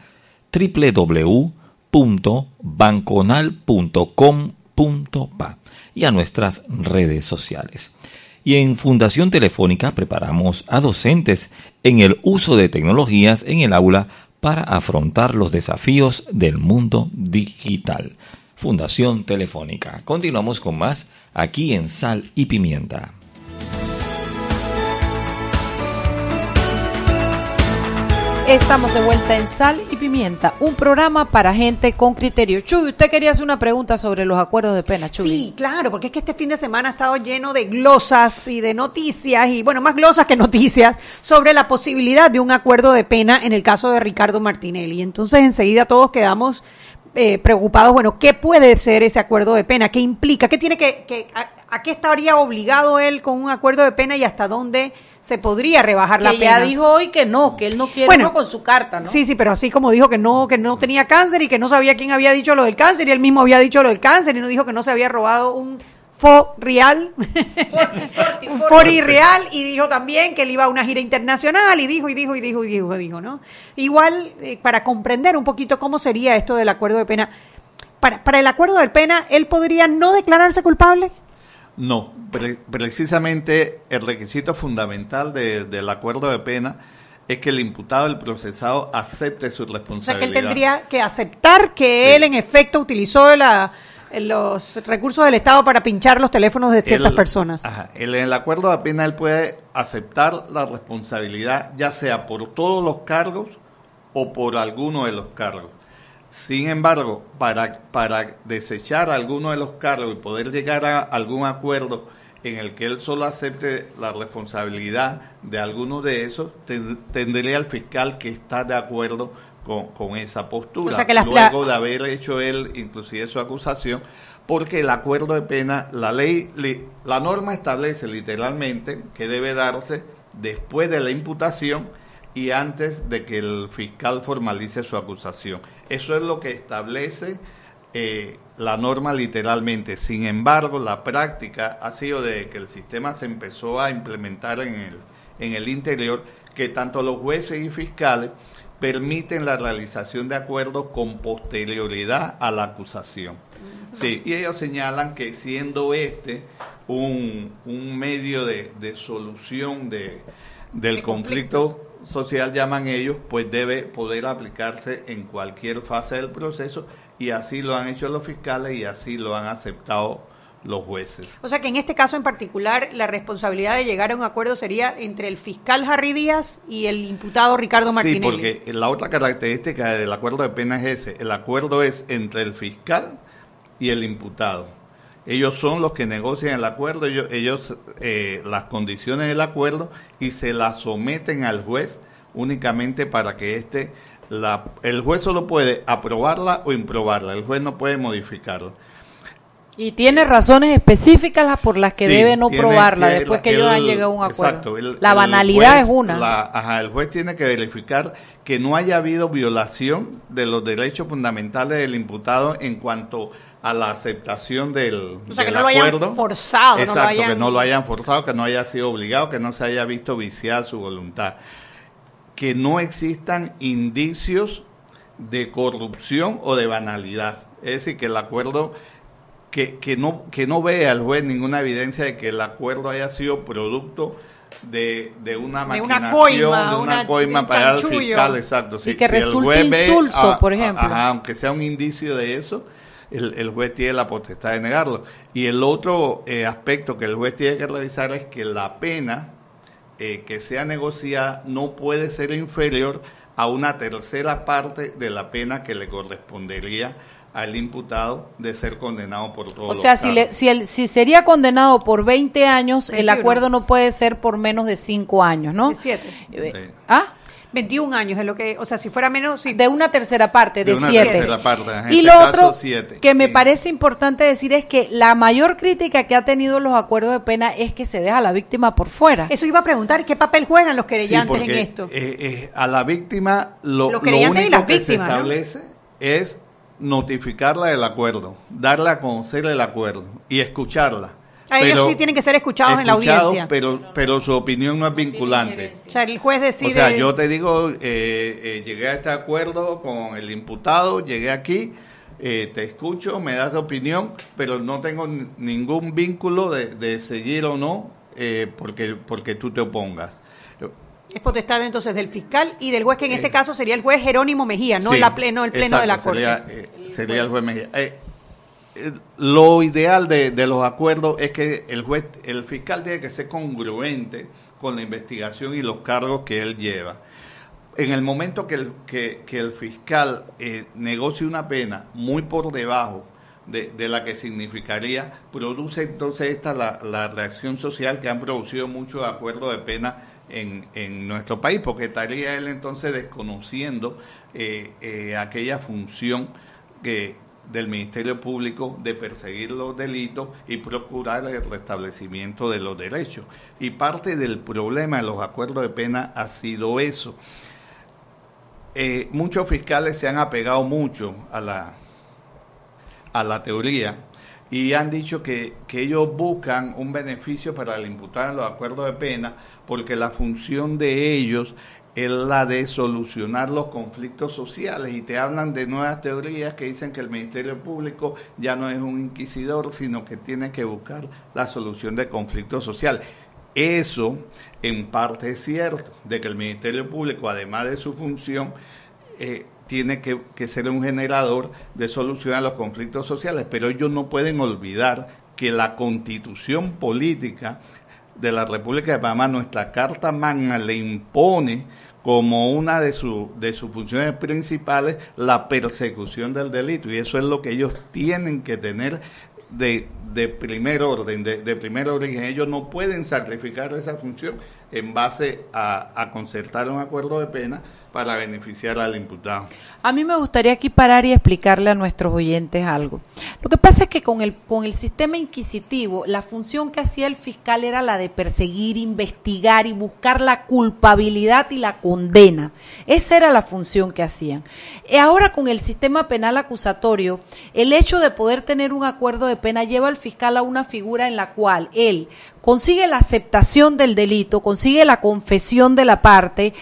www.banconal.com.pa y a nuestras redes sociales. Y en Fundación Telefónica preparamos a docentes en el uso de tecnologías en el aula para afrontar los desafíos del mundo digital. Fundación Telefónica. Continuamos con más aquí en Sal y Pimienta. Estamos de vuelta en Sal y Pimienta, un programa para gente con criterio. Chuy, usted quería hacer una pregunta sobre los acuerdos de pena, Chuy. Sí, claro, porque es que este fin de semana ha estado lleno de glosas y de noticias, y bueno, más glosas que noticias, sobre la posibilidad de un acuerdo de pena en el caso de Ricardo Martinelli. Entonces, enseguida todos quedamos eh, preocupados, bueno, ¿qué puede ser ese acuerdo de pena? ¿Qué implica? ¿Qué tiene que, que a, a, qué estaría obligado él con un acuerdo de pena y hasta dónde se podría rebajar que la ya pena? dijo hoy que no, que él no quiere Bueno, uno con su carta, ¿no? Sí, sí, pero así como dijo que no, que no tenía cáncer y que no sabía quién había dicho lo del cáncer y él mismo había dicho lo del cáncer y no dijo que no se había robado un fo real, un fori real y dijo también que él iba a una gira internacional y dijo y dijo y dijo y dijo, dijo ¿no? Igual eh, para comprender un poquito cómo sería esto del acuerdo de pena, para, para el acuerdo de pena, él podría no declararse culpable. No, pre- precisamente el requisito fundamental de- del acuerdo de pena es que el imputado, el procesado, acepte su O sea responsabilidad. que él tendría que aceptar que Sí. él en efecto utilizó la- los recursos del Estado para pinchar los teléfonos de ciertas personas. ajá, él en el acuerdo de pena él puede aceptar la responsabilidad, ya sea por todos los cargos o por alguno de los cargos. Sin embargo, para, para desechar alguno de los cargos y poder llegar a algún acuerdo en el que él solo acepte la responsabilidad de alguno de esos, ten- tendría al fiscal que está de acuerdo con, con esa postura. O sea que las- Luego de haber hecho él inclusive su acusación, porque el acuerdo de pena, la ley, li- la norma establece literalmente que debe darse después de la imputación y antes de que el fiscal formalice su acusación. Eso es lo que establece eh, la norma literalmente. Sin embargo, la práctica ha sido de que el sistema se empezó a implementar en el, en el interior, que tanto los jueces y fiscales permiten la realización de acuerdos con posterioridad a la acusación. Sí, y ellos señalan que siendo este un, un medio de, de solución de, del De conflicto social, llaman ellos, pues debe poder aplicarse en cualquier fase del proceso y así lo han hecho los fiscales y así lo han aceptado los jueces. O sea que en este caso en particular la responsabilidad de llegar a un acuerdo sería entre el fiscal Harry Díaz y el imputado Ricardo Martinelli. Sí, porque la otra característica del acuerdo de pena es ese. El acuerdo es entre el fiscal y el imputado. Ellos son los que negocian el acuerdo, ellos, ellos eh, las condiciones del acuerdo y se las someten al juez únicamente para que éste, la, el juez solo puede aprobarla o improbarla, el juez no puede modificarla. Y tiene razones específicas las por las que Sí, debe no tiene probarla que- después que el- ellos han llegado a un acuerdo. exacto, el- la banalidad juez- es una. la- ajá, el juez tiene que verificar que no haya habido violación de los derechos fundamentales del imputado en cuanto a la aceptación del, O sea, que no lo hayan acuerdo. forzado, no lo Exacto, hayan- que no lo hayan forzado, que no haya sido obligado, que no se haya visto viciar su voluntad. Que no existan indicios de corrupción o de banalidad. Es decir, que el acuerdo que, que no que no vea el juez ninguna evidencia de que el acuerdo haya sido producto de, de una De una maquinación, coima, de una coima un para el fiscal, exacto. Y que el resulte juez ve, insulso, ah, por ejemplo. ajá, aunque sea un indicio de eso, el, el juez tiene la potestad de negarlo. Y el otro eh, aspecto que el juez tiene que revisar es que la pena eh, que sea negociada no puede ser inferior a una tercera parte de la pena que le correspondería al imputado de ser condenado por todo O sea, si, le, si, el, si sería condenado por 20 años, el 21. acuerdo no puede ser por menos de 5 años, ¿no? 17. Eh, Sí. ¿Ah? 21 años es lo que, o sea, si fuera menos, si De una tercera parte, de, De una 7. tercera parte, en Y este lo caso, otro siete. que me Sí. parece importante decir es que la mayor crítica que ha tenido los acuerdos de pena es que se deja a la víctima por fuera. eso iba a preguntar, ¿qué papel juegan los querellantes Sí, en esto? eh, eh, a la víctima lo, Los lo y único las que víctimas, se ¿no? establece es notificarla del acuerdo, darle a conocer el acuerdo y escucharla. A ellos sí tienen que ser escuchados en la escuchados, audiencia. Pero, pero su opinión no es vinculante. o sea, el juez decide... O sea, yo te digo, eh, eh, llegué a este acuerdo con el imputado, llegué aquí, eh, te escucho, me das tu opinión, pero no tengo ningún vínculo de, de seguir o no eh, porque, porque tú te opongas. Es potestad entonces del fiscal y del juez, que en este caso sería el juez Jerónimo Mejía, no Sí, la pleno, el pleno de la exacto, Corte. Sería, eh, sería el juez Mejía. Eh, eh, lo ideal de, de los acuerdos es que el juez, el fiscal tiene que ser congruente con la investigación y los cargos que él lleva. En el momento que el, que, que el fiscal eh, negocie una pena muy por debajo de, de la que significaría, produce entonces esta la, la reacción social que han producido muchos acuerdos de pena en, en nuestro país, porque estaría él entonces desconociendo eh, eh, aquella función que del Ministerio Público de perseguir los delitos y procurar el restablecimiento de los derechos. Y parte del problema de los acuerdos de pena ha sido eso. Eh, muchos fiscales se han apegado mucho a la, a la teoría y han dicho que, que ellos buscan un beneficio para el imputado en los acuerdos de pena porque la función de ellos es la de solucionar los conflictos sociales y te hablan de nuevas teorías que dicen que el Ministerio Público ya no es un inquisidor, sino que tiene que buscar la solución de conflictos sociales. Eso en parte es cierto, de que el Ministerio Público, además de su función, eh, tiene que, que ser un generador de solución a los conflictos sociales, pero ellos no pueden olvidar que la constitución política de la República de Panamá, nuestra Carta Magna le impone como una de, su- de sus funciones principales la persecución del delito y eso es lo que ellos tienen que tener de, de primer orden, de, de primer origen. Ellos no pueden sacrificar esa función en base a, a concertar un acuerdo de pena para beneficiar al imputado. A mí me gustaría aquí parar y explicarle a nuestros oyentes algo. Lo que pasa es que con el, con el sistema inquisitivo, la función que hacía el fiscal era la de perseguir, investigar y buscar la culpabilidad y la condena. Esa era la función que hacían. Ahora con el sistema penal acusatorio, el hecho de poder tener un acuerdo de pena lleva al fiscal a una figura en la cual él consigue la aceptación del delito, consigue la confesión de la parte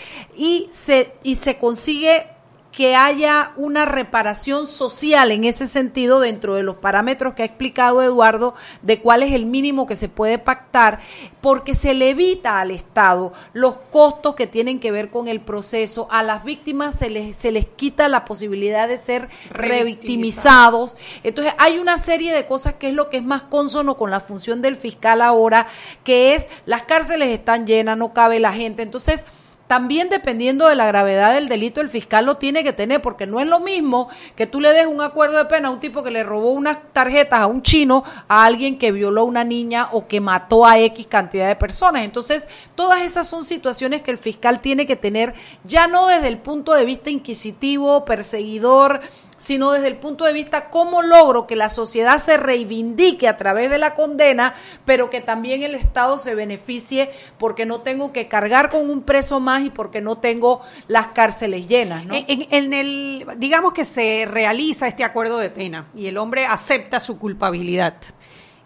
y se, y se consigue que haya una reparación social en ese sentido dentro de los parámetros que ha explicado Eduardo de cuál es el mínimo que se puede pactar, porque se le evita al Estado los costos que tienen que ver con el proceso, a las víctimas se les, se les quita la posibilidad de ser revictimizados. Entonces hay una serie de cosas que es lo que es más consono con la función del fiscal ahora, que es las cárceles están llenas, no cabe la gente. Entonces, también dependiendo de la gravedad del delito, el fiscal lo tiene que tener, porque no es lo mismo que tú le des un acuerdo de pena a un tipo que le robó unas tarjetas a un chino, a alguien que violó a una niña o que mató a X cantidad de personas. Entonces, todas esas son situaciones que el fiscal tiene que tener, ya no desde el punto de vista inquisitivo, perseguidor, sino desde el punto de vista cómo logro que la sociedad se reivindique a través de la condena, pero que también el Estado se beneficie porque no tengo que cargar con un preso más y porque no tengo las cárceles llenas, ¿no? En, en- en el, digamos que se realiza este acuerdo de pena y el hombre acepta su culpabilidad.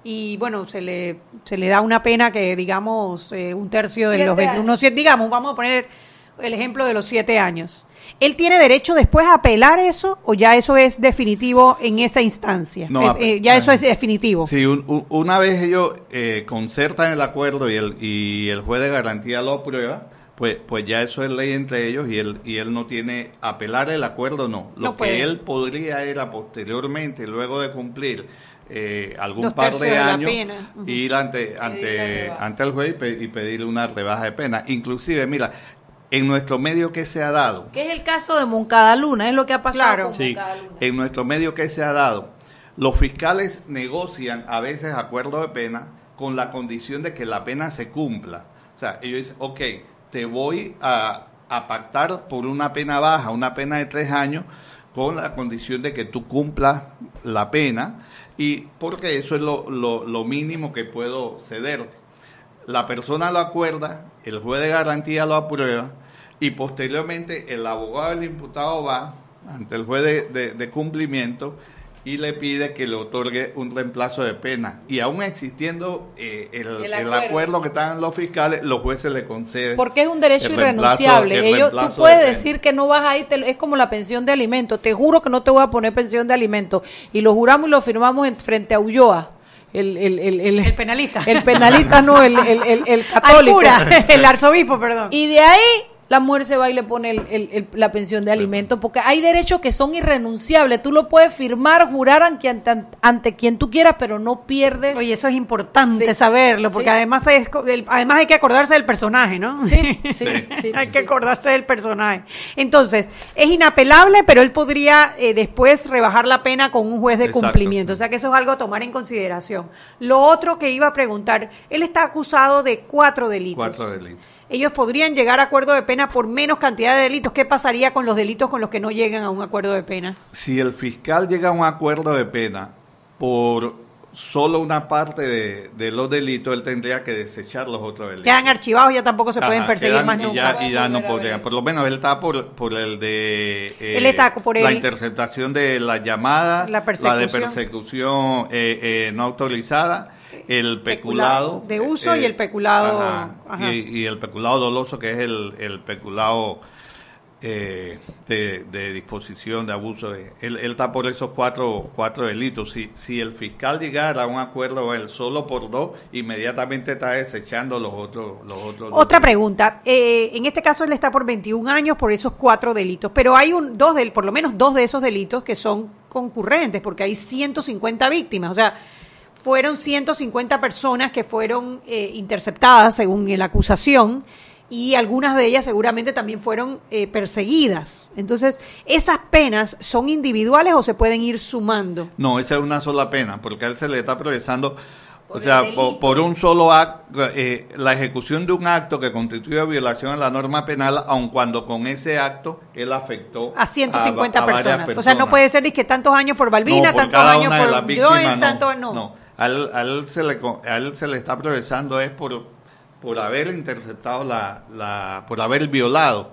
Y bueno, se le, se le da una pena que, digamos, eh, un tercio de Siete los 20, años. unos siete- digamos, vamos a poner el ejemplo de los siete años. ¿Él tiene derecho después a apelar eso o ya eso es definitivo en esa instancia? No, Eh, eh, ya eso es definitivo. Sí, un- un- una vez ellos eh, concertan el acuerdo y el, y el juez de garantía lo aprueba, pues, pues ya eso es ley entre ellos y él, y él no tiene apelar el acuerdo, no. Lo No que él podría era posteriormente, luego de cumplir eh, algún par de años, ir ante, ante, ante el juez y, pe- y pedirle una rebaja de pena. Inclusive, mira, en nuestro medio que se ha dado, Que es el caso de Moncada Luna, es lo que ha pasado Claro. con Sí, Moncada Luna. en nuestro medio que se ha dado, los fiscales negocian a veces acuerdos de pena con la condición de que la pena se cumpla. O sea, ellos dicen, ok, te voy a, a pactar por una pena baja, una pena de tres años, con la condición de que tú cumplas la pena, y porque eso es lo, lo- lo mínimo que puedo cederte la persona lo acuerda, el juez de garantía lo aprueba y posteriormente el abogado del imputado va ante el juez de, de- de cumplimiento y le pide que le otorgue un reemplazo de pena. Y aún existiendo eh, el, El el acuerdo. que están los fiscales, los jueces le conceden. Porque es un derecho el irrenunciable. el Ellos, tú puedes de decir que no vas a ir, te- es como la pensión de alimentos. Te juro que no te voy a poner pensión de alimentos. Y lo juramos y lo firmamos en, frente a Ulloa. El, el, el, el, El penalista. El penalista, no, el, el, católico. cura, el arzobispo, perdón. Y de ahí la mujer se va y le pone el- el- el- la pensión de alimentos, porque hay derechos que son irrenunciables. Tú lo puedes firmar, jurar ante, ante, ante quien tú quieras, pero no pierdes. Oye, eso es importante Sí. saberlo, porque Sí. además es, el- además hay que acordarse del personaje, ¿no? Sí, sí, sí, hay sí. que acordarse del personaje. Entonces, es inapelable, pero él podría eh, después rebajar la pena con un juez de Exacto, cumplimiento. O sea que eso es algo a tomar en consideración. Lo otro que iba a preguntar, él está acusado de cuatro delitos. Cuatro delitos. Ellos podrían llegar a acuerdo de pena por menos cantidad de delitos. ¿Qué pasaría con los delitos con los que no llegan a un acuerdo de pena? Si el fiscal llega a un acuerdo de pena por solo una parte de, de los delitos, él tendría que desechar los otros delitos. Quedan archivados, ya tampoco se pueden perseguir quedan más y nunca. ya, y ya no Volver a podría. ver. Por lo menos él está por, por el de eh, Él está por la interceptación de la llamada, La de persecución. eh, eh, no autorizada, el Peculado peculado de uso y el peculado- ajá, ajá. Y, y el peculado doloso que es el, el peculado eh, de, de disposición de abuso. de- él, él está por esos cuatro, cuatro delitos. Si, si el fiscal llegara a un acuerdo él solo por dos, inmediatamente está desechando los otros. Los otros Otra pregunta. Eh, en este caso él está por 21 años por esos cuatro delitos, pero hay un dos del, por lo menos dos de esos delitos que son concurrentes, porque hay 150 víctimas. O sea, fueron 150 personas que fueron eh, interceptadas según la acusación y algunas de ellas seguramente también fueron eh, perseguidas. Entonces, ¿esas penas son individuales o se pueden ir sumando? No, esa es una sola pena, porque a él se le está procesando, o Por sea, el por, un solo acto, eh, la ejecución de un acto que constituye violación a la norma penal, aun cuando con ese acto él afectó A 150 a- personas. O sea, no puede ser que tantos años por Balbina, No, por tantos años por Joyce, no, tanto no. no. A él, a él se le, a él se le está procesando es por, por haber interceptado la, la, por haber violado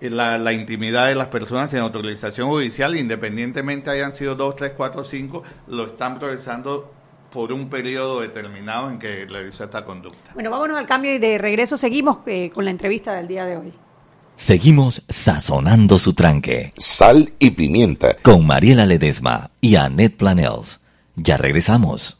la, la intimidad de las personas sin autorización judicial, independientemente hayan sido dos, tres, cuatro, cinco, lo están procesando por un periodo determinado en que le hizo esta conducta. Bueno, vámonos al cambio y de regreso seguimos eh, con la entrevista del día de hoy. Seguimos sazonando su tranque Sal y pimienta. con Mariela Ledesma y Annette Planels. Ya regresamos.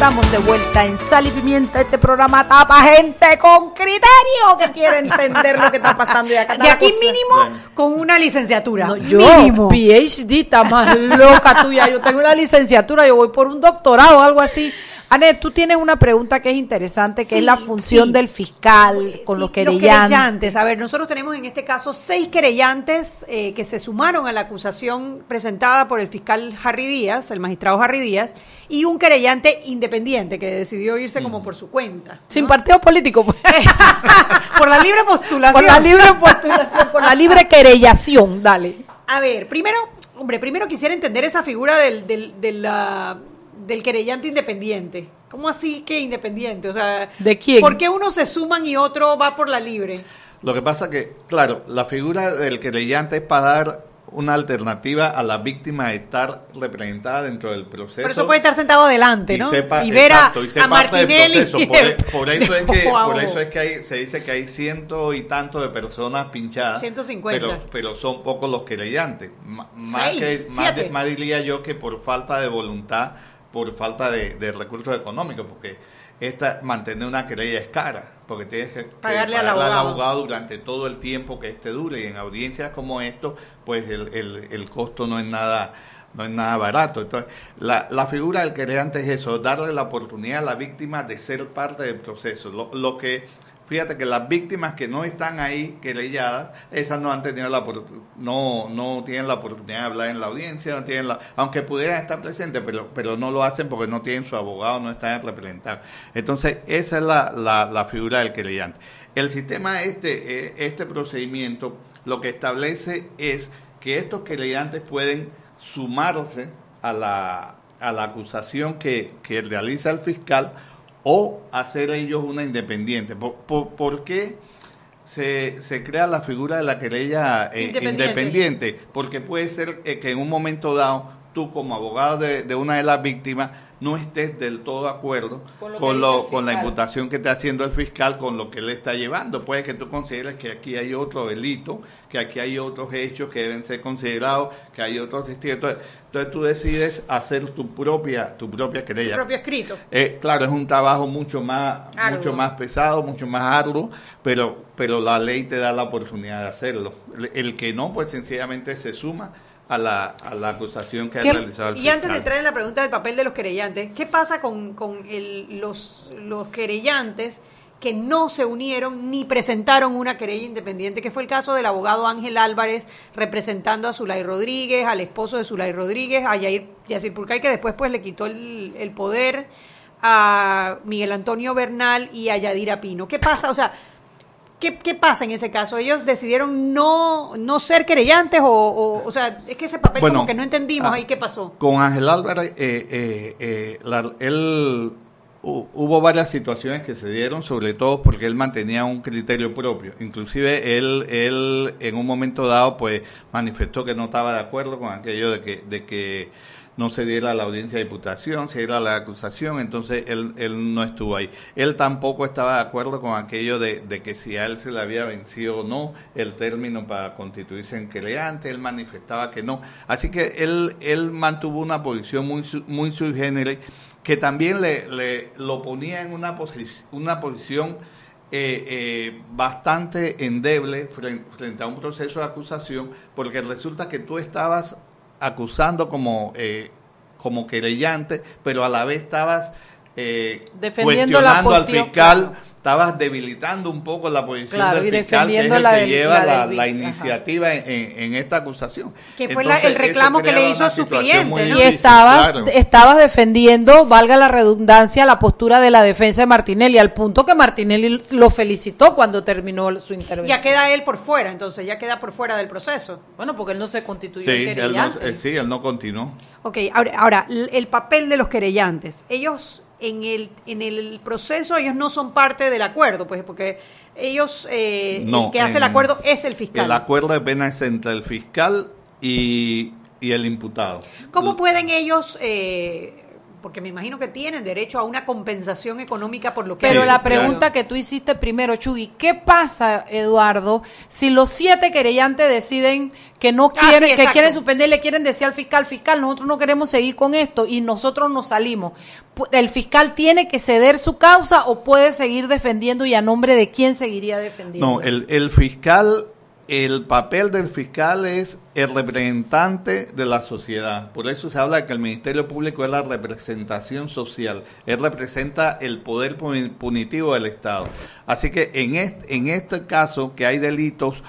Estamos de vuelta en Sal y Pimienta, este programa tapa gente con criterio que quiere entender lo que está pasando. Y acá De aquí cosa. mínimo con una licenciatura. No, yo, mínimo. PhD, está más loca tuya. Yo tengo una licenciatura, yo voy por un doctorado o algo así. Anet, tú tienes una pregunta que es interesante, que Sí, es la función sí. del fiscal con Sí, los querellantes. querellantes. A ver, nosotros tenemos en este caso seis querellantes eh, que se sumaron a la acusación presentada por el fiscal Harry Díaz, el magistrado Harry Díaz, y un querellante independiente que decidió irse como por su cuenta. Sin partido político, pues. por la libre postulación. por la libre postulación, por la libre querellación, dale. A ver, primero, hombre, primero quisiera entender esa figura del, del, del, ah, del querellante independiente. ¿Cómo así que independiente? O sea, ¿De quién? ¿Por qué uno se suman y otro va por la libre? Lo que pasa que, claro, la figura del querellante es para dar una alternativa a la víctima de estar representada dentro del proceso. Por eso puede estar sentado adelante, y ¿no? sepa- y ver a, exacto, y ser a del Martinelli. proceso. de- Por, e- por eso es que, ojo a por ojo. eso es que hay, se dice que hay ciento y tanto de personas pinchadas. 150. Pero, pero son pocos los querellantes. M- Más, Seis, que, más, siete. de- más diría yo que por falta de voluntad, por falta de, de recursos económicos, porque esta mantener una querella es cara, porque tienes que, que Pagarle al abogado. durante todo el tiempo que este dure y en audiencias como esto, pues el, el, el costo no es nada no es nada barato. Entonces, la, la figura del querellante es eso, darle la oportunidad a la víctima de ser parte del proceso. Lo, lo que, fíjate que las víctimas que no están ahí querelladas, esas no han tenido la no, no tienen la oportunidad de hablar en la audiencia, no tienen la, aunque pudieran estar presentes, pero, pero no lo hacen porque no tienen su abogado, no están representados. Entonces, esa es la, la, la figura del querellante. El sistema este, eh, este procedimiento, lo que establece es que estos querellantes pueden sumarse a la, a la acusación que, que realiza el fiscal o hacer ellos una independiente. ¿Por, por, por qué se, se crea la figura de la querella eh, Independiente. independiente? Porque puede ser eh, que en un momento dado tú como abogado de, de una de las víctimas no estés del todo de acuerdo Con con, lo que lo- con la imputación que está haciendo el fiscal, con lo que él está llevando. Puede que tú consideres que aquí hay otro delito, que aquí hay otros hechos que deben ser considerados, que hay otros testigos. Entonces, entonces tú decides hacer tu propia, tu propia querella. Tu propio escrito. Eh, claro, es un trabajo mucho más, Arduo. mucho más pesado, mucho más arduo, pero, pero la ley te da la oportunidad de hacerlo. El, el que no, pues sencillamente se suma a la, a la acusación que ha ¿Qué- realizado el y antes de entrar en la pregunta del papel de los querellantes, ¿qué pasa con, con el- los, los querellantes que no se unieron ni presentaron una querella independiente, que fue el caso del abogado Ángel Álvarez representando a Zulay Rodríguez, al esposo de Zulay Rodríguez, a Yair, Yacir Purcay, que después pues le quitó el, el poder a Miguel Antonio Bernal y a Yadira Pino. ¿Qué pasa? O sea, ¿Qué, qué pasa en ese caso? ¿Ellos decidieron no, no ser querellantes o, o, o sea, es que ese papel Bueno, como que no entendimos ah, ahí qué pasó? Con Ángel Álvarez, eh, eh, eh, la- él hubo varias situaciones que se dieron, sobre todo porque él mantenía un criterio propio. Inclusive él, él en un momento dado, pues manifestó que no estaba de acuerdo con aquello de que, de que no se diera la audiencia de diputación, se diera la acusación, entonces él, él no estuvo ahí. Él tampoco estaba de acuerdo con aquello de, de que si a él se le había vencido o no el término para constituirse en querellante, él manifestaba que no. Así que él, él mantuvo una posición muy, muy sui que también le, le- lo ponía en una, posi- una posición eh, eh, bastante endeble fren- frente a un proceso de acusación, porque resulta que tú estabas acusando como, eh, como querellante, pero a la vez estabas eh, Defendiendo la cuestionando al fiscal. Estabas debilitando un poco la posición Claro, del y fiscal, que es defendiendo el la que del- lleva la la, del la vic- ajá. iniciativa en, esta acusación. Que fue la- el reclamo que le hizo a su cliente. Y estabas, claro. estabas defendiendo, valga la redundancia, la postura de la defensa de Martinelli, al punto que Martinelli lo felicitó cuando terminó su intervención. Ya queda él por fuera, entonces ya queda por fuera del proceso. Bueno, porque él no se constituyó Sí, él no, eh, sí, él no continuó. Ok, ahora, el papel de los querellantes. Ellos en el, en el proceso, ellos no son parte del acuerdo, pues porque ellos, eh, No, el que hace el acuerdo es el fiscal. El acuerdo de pena es entre el fiscal y, y el imputado. ¿Cómo pueden ellos, eh, porque me imagino que tienen derecho a una compensación económica por lo que Pero Sí, la claro. pregunta que tú hiciste primero, Chugui, ¿qué pasa, Eduardo, si los siete querellantes deciden que no Ah, quieren, sí, que quieren suspender, le quieren decir al fiscal, fiscal, nosotros no queremos seguir con esto y nosotros nos salimos? ¿El fiscal tiene que ceder su causa o puede seguir defendiendo y a nombre de quién seguiría defendiendo? No, el, el fiscal, el papel del fiscal es el representante de la sociedad. Por eso se habla de que el Ministerio Público es la representación social. Él representa el poder puni- punitivo del Estado. Así que en este, en este caso, que hay delitos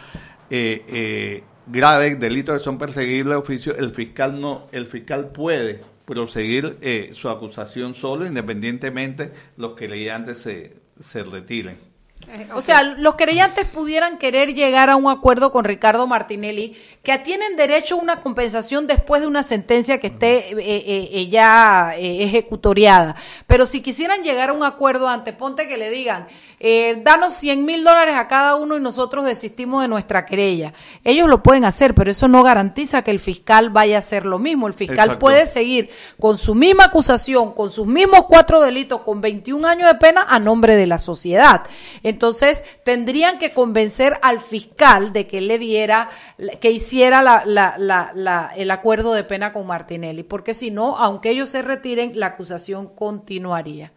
eh, eh, graves, delitos que son perseguibles de oficio, el fiscal no, el fiscal puede proseguir eh, su acusación solo, independientemente los querellantes se, se retiren. O sea, los querellantes pudieran querer llegar a un acuerdo con Ricardo Martinelli, que tienen derecho a una compensación después de una sentencia que esté eh, eh, eh, ya eh, ejecutoriada. Pero si quisieran llegar a un acuerdo ante Ponte que le digan, eh, danos 100 mil dólares a cada uno y nosotros desistimos de nuestra querella. Ellos lo pueden hacer, pero eso no garantiza que el fiscal vaya a hacer lo mismo. El fiscal Exacto. puede seguir con su misma acusación, con sus mismos cuatro delitos, con 21 años de pena a nombre de la sociedad. Entonces, tendrían que convencer al fiscal de que le diera, que hiciera la- la- la- la- el acuerdo de pena con Martinelli, porque si no, aunque ellos se retiren, la acusación continuaría.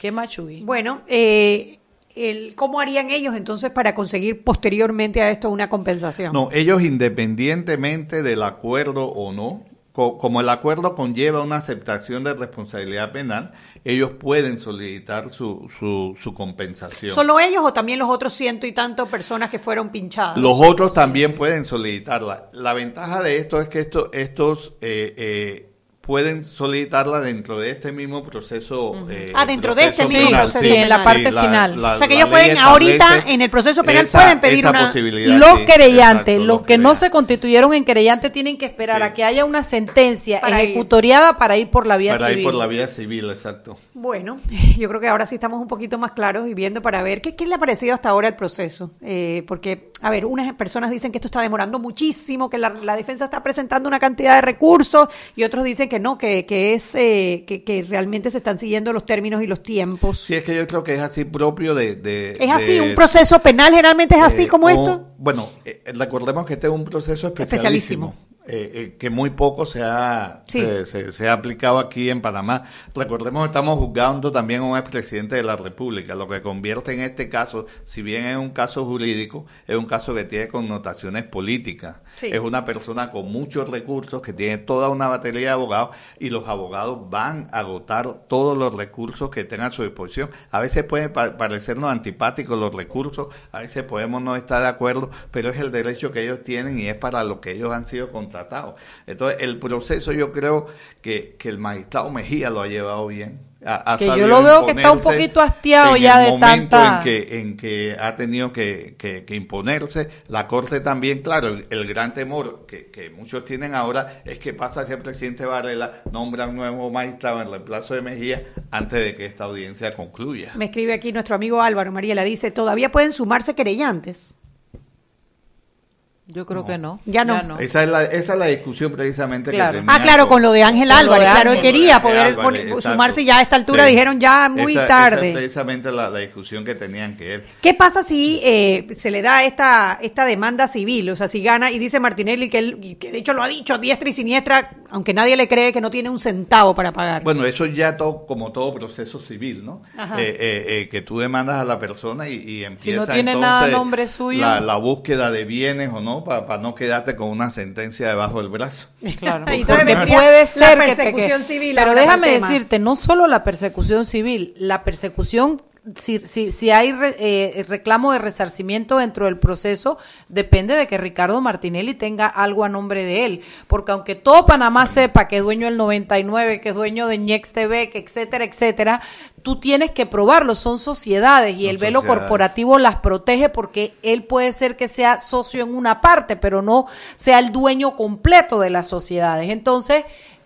¿Qué machuí? Bueno, eh, el, ¿cómo harían ellos entonces para conseguir posteriormente a esto una compensación? No, ellos independientemente del acuerdo o no, co- como el acuerdo conlleva una aceptación de responsabilidad penal, ellos pueden solicitar su, su, su compensación. ¿Solo ellos o también los otros ciento y tantos personas que fueron pinchadas? Los otros también pueden solicitarla. La ventaja de esto es que esto, estos eh, eh, pueden solicitarla dentro de este mismo proceso. eh, Ah, dentro de este mismo proceso Sí, en la parte final. O sea, que ellos pueden ahorita, en el proceso penal, esa- pueden pedir esa una- posibilidad, Los sí, querellantes, exacto, los que no se querellantes. constituyeron en querellante tienen que esperar Sí. a que haya una sentencia Para ir. ejecutoriada para ir por la vía Para civil. ir por la vía civil, exacto. Bueno, yo creo que ahora sí estamos un poquito más claros y viendo para ver qué, qué le ha parecido hasta ahora el proceso. Eh, porque, a ver, unas personas dicen que esto está demorando muchísimo, que la, la defensa está presentando una cantidad de recursos y otros dicen que no, que, que es eh, que, que realmente se están siguiendo los términos y los tiempos. Sí, es que yo creo que es así propio de... de- es así, un proceso penal generalmente es así Eh, como o- esto. Bueno, eh, recordemos que este es un proceso Especialísimo. especialísimo, eh, eh, que muy poco se ha, Sí. se, se- se ha aplicado aquí en Panamá. Recordemos que estamos juzgando también a un expresidente de la República, lo que convierte en este caso, si bien es un caso jurídico, es un caso que tiene connotaciones políticas. Es una persona con muchos recursos, que tiene toda una batería de abogados y los abogados van a agotar todos los recursos que tengan a su disposición. A veces pueden pa- parecernos antipáticos los recursos, a veces podemos no estar de acuerdo, pero es el derecho que ellos tienen y es para lo que ellos han sido contratados. Entonces, el proceso yo creo que, que el magistrado Mejía lo ha llevado bien. Ha- ha Que yo lo veo que está un poquito hastiado en ya el de momento tanta- En que, en que ha tenido que, que- que imponerse. La Corte también, claro, el, el gran temor que, que muchos tienen ahora es que pasa si el presidente Varela nombra un nuevo magistrado en reemplazo de Mejía antes de que esta audiencia concluya. Me escribe aquí nuestro amigo Álvaro Mariela, dice, todavía pueden sumarse querellantes. Yo creo que no. Ya no. Esa es la, esa es la discusión precisamente Claro. que tenía Ah, claro, con lo de Ángel Álvarez, de claro, él quería poder Álvarez, sumarse ya a esta altura, Sí. dijeron ya muy Esa- esa tarde. es precisamente la, la discusión que tenían que ver. ¿Qué pasa si eh, se le da esta, esta demanda civil? O sea, si gana y dice Martinelli que él, que de hecho lo ha dicho a diestra y siniestra, aunque nadie le cree que no tiene un centavo para pagar. Bueno, eso ya todo, como todo proceso civil, ¿no? Ajá. Eh, eh, eh, que tú demandas a la persona y, y empieza Si no tiene entonces nada nombre suyo. La, la búsqueda de bienes o no, para no quedarte con una sentencia debajo del brazo. Claro. Y Porque puede la ser que te persecución que- civil Pero déjame decirte, no solo la persecución civil, la persecución si, si, si hay re- eh, reclamo de resarcimiento dentro del proceso, depende de que Ricardo Martinelli tenga algo a nombre de él. Porque aunque todo Panamá sepa que es dueño del 99, que es dueño de Ñex TV, que etcétera, etcétera, tú tienes que probarlo. Son sociedades y Son el velo sociedades. corporativo las protege porque él puede ser que sea socio en una parte, pero no sea el dueño completo de las sociedades. Entonces,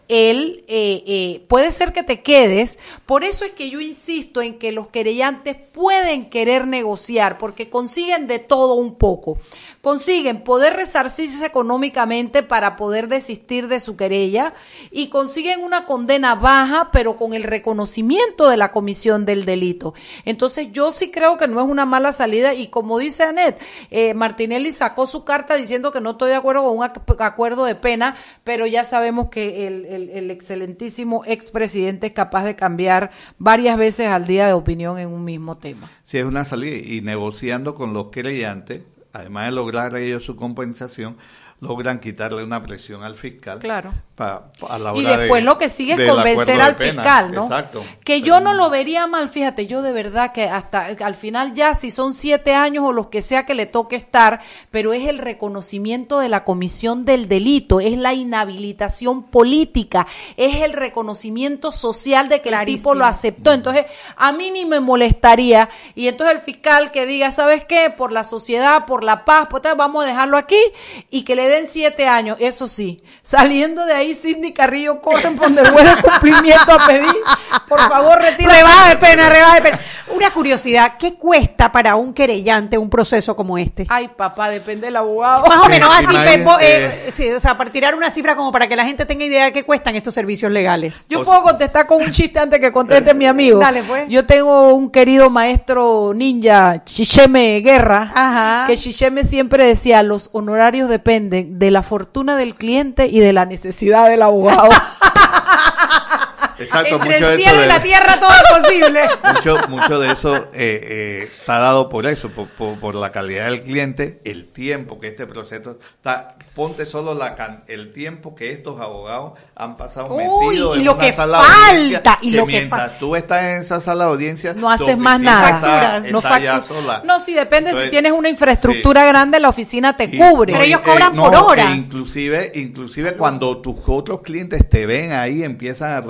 él eh, eh, puede ser que te quedes. Por eso es que yo insisto en que los querellantes pueden querer negociar, porque consiguen de todo un poco. Consiguen poder resarcirse económicamente para poder desistir de su querella y consiguen una condena baja, pero con el reconocimiento de la comisión del delito. Entonces yo sí creo que no es una mala salida y como dice Anet, eh, Martinelli sacó su carta diciendo que no estoy de acuerdo con un ac- acuerdo de pena, pero ya sabemos que el, el- el excelentísimo expresidente es capaz de cambiar varias veces al día de opinión en un mismo tema. Si es una salida y negociando con los creyentes, además de lograr ellos su compensación, logran quitarle una presión al fiscal. Claro. pa- pa- a la Y hora después de- lo que sigue es convencer al pena. fiscal, ¿no? Exacto. Que Pero yo no lo vería mal, fíjate, yo de verdad que hasta al final ya, si son siete años o los que sea que le toque estar, pero es el reconocimiento de la comisión del delito, es la inhabilitación política, es el reconocimiento social de que el tipo lo aceptó. Entonces, a mí ni me molestaría. Y entonces el fiscal que diga, ¿sabes qué? Por la sociedad, por la paz, pues tal, vamos a dejarlo aquí y que le den siete años. Eso sí, saliendo de ahí, Cindy Carrillo corren por donde de cumplimiento a pedir, por favor, retira. Rebaja de pena, rebaja de pena. Una curiosidad, ¿qué cuesta para un querellante un proceso como este? Ay, papá, depende del abogado. Más o menos así, eh, sí, o sea, para tirar una cifra como para que la gente tenga idea de qué cuestan estos servicios legales. Yo puedo contestar con un chiste antes que conteste mi amigo. Dale, pues. Yo tengo un querido maestro ninja, Chicheme Guerra, Ajá. que Chicheme siempre decía, los honorarios dependen de la fortuna del cliente y de la necesidad del abogado. Exacto, Entre mucho el de cielo eso y de- la tierra todo es posible. mucho, mucho de eso eh, eh, está dado por eso, por, por- por la calidad del cliente, el tiempo que este proceso está. Ponte solo la can- el tiempo que estos abogados han pasado Uy, metidos y en lo una que sala de falta, y lo que mientras tú estás en esa sala de audiencia, No haces más nada. está- Facturas, no está ya sola. No, sí, depende. si tienes una infraestructura sí. grande, la oficina te Y- cubre. Pero ellos cobran por no, hora. e inclusive, inclusive cuando tus otros clientes te ven ahí, empiezan a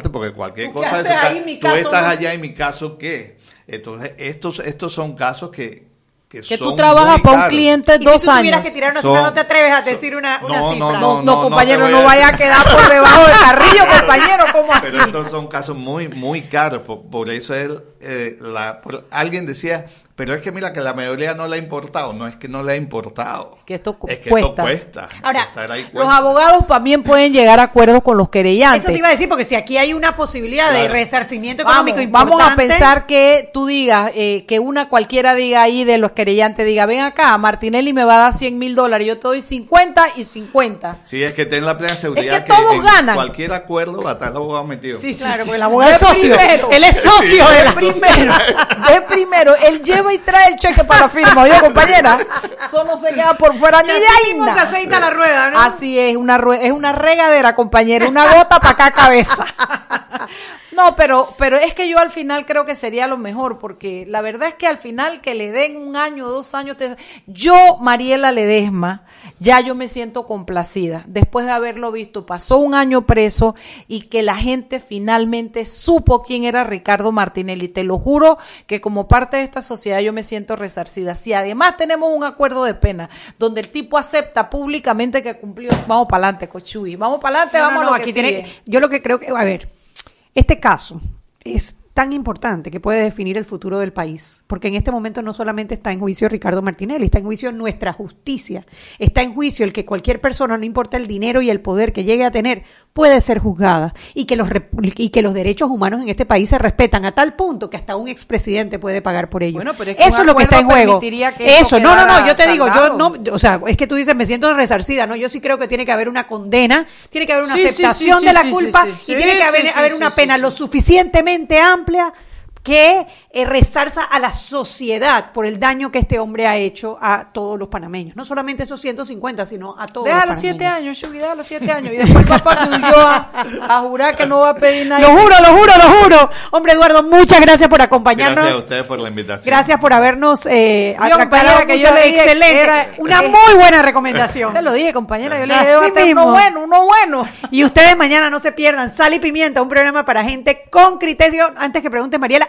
porque cualquier ¿Tú qué cosa haces ahí? Mi tú caso estás no. allá y mi caso qué. Entonces, estos, estos son casos que, que, que son tú trabajas para un cliente Y si dos tú años. que tirar una Son- cifra, no te atreves a decir una, una no, cifra. no, No, no, no, no te compañero, no, a vaya a quedar por debajo del carrillo, compañero, ¿cómo así? Pero estos son casos muy, muy caros. Por, por eso él, eh, la, por- alguien decía, pero es que mira que la mayoría no le ha importado. No es que no le ha importado. Que esto cu- es que cuesta. esto cuesta. Ahora, Los abogados también pueden llegar a acuerdos con los querellantes. Eso te iba a decir, porque si aquí hay una posibilidad de resarcimiento Vamos, económico vamos a importante, pensar que tú digas, eh, que una cualquiera diga ahí de los querellantes, diga, ven acá, Martinelli me va a dar 100 mil dólares, yo te doy 50 y 50. Sí, es que ten la plena seguridad que todos en ganan. cualquier acuerdo va a estar el abogado metido. Sí, sí, Claro, sí, porque el sí. abogado es socio. primero. Él es socio Sí, de primero, de primero, él lleva y trae el cheque para la firma, oye compañera, eso no se queda por fuera ni de ahí. mismo se aceita la rueda, ¿no? Así es, una rue- es una regadera, compañero, una gota para cada cabeza. No, pero, pero es que yo al final creo que sería lo mejor, porque la verdad es que al final que le den un año, dos años, te- yo, Mariela Ledesma, ya yo me siento complacida. Después de haberlo visto, pasó un año preso y que la gente finalmente supo quién era Ricardo Martinelli. Te lo juro que como parte de esta sociedad yo me siento resarcida. Si además tenemos un acuerdo de pena donde el tipo acepta públicamente que cumplió, vamos para adelante, Cochuy, vamos para adelante, No, vamos a no, lo que aquí sigue. tiene, yo lo que creo que, a ver, este caso es tan importante que puede definir el futuro del país, porque en este momento no solamente está en juicio Ricardo Martinelli, está en juicio nuestra justicia, está en juicio el que cualquier persona, no importa el dinero y el poder que llegue a tener, puede ser juzgada y que los y que los derechos humanos en este país se respetan a tal punto que hasta un expresidente puede pagar por ello. Bueno, pero es que eso es lo que está en juego. eso no, no, no, yo te digo, yo no, o sea, es que tú dices, me siento resarcida, ¿no? Yo sí creo que tiene que haber una condena, tiene que haber una Sí, aceptación sí, de la culpa y tiene que haber, haber una pena lo suficientemente amplia que eh, resarza a la sociedad por el daño que este hombre ha hecho a todos los panameños. No solamente esos 150, sino a todos Deja los los siete años, Shugi, deja los siete años. Y después papá me huyó a, a jurar que no va a pedir nada. Lo juro, lo juro, lo juro. Hombre, Eduardo, muchas gracias por acompañarnos. Gracias a ustedes por la invitación. Gracias por habernos eh, compañera, que yo le dije excelente, que era- una eh, muy buena recomendación. Te lo dije, compañera. Yo le Así dije, tener mismo. uno bueno, uno bueno. Y ustedes mañana no se pierdan Sal y Pimienta, un programa para gente con criterio. Antes que pregunte Mariela,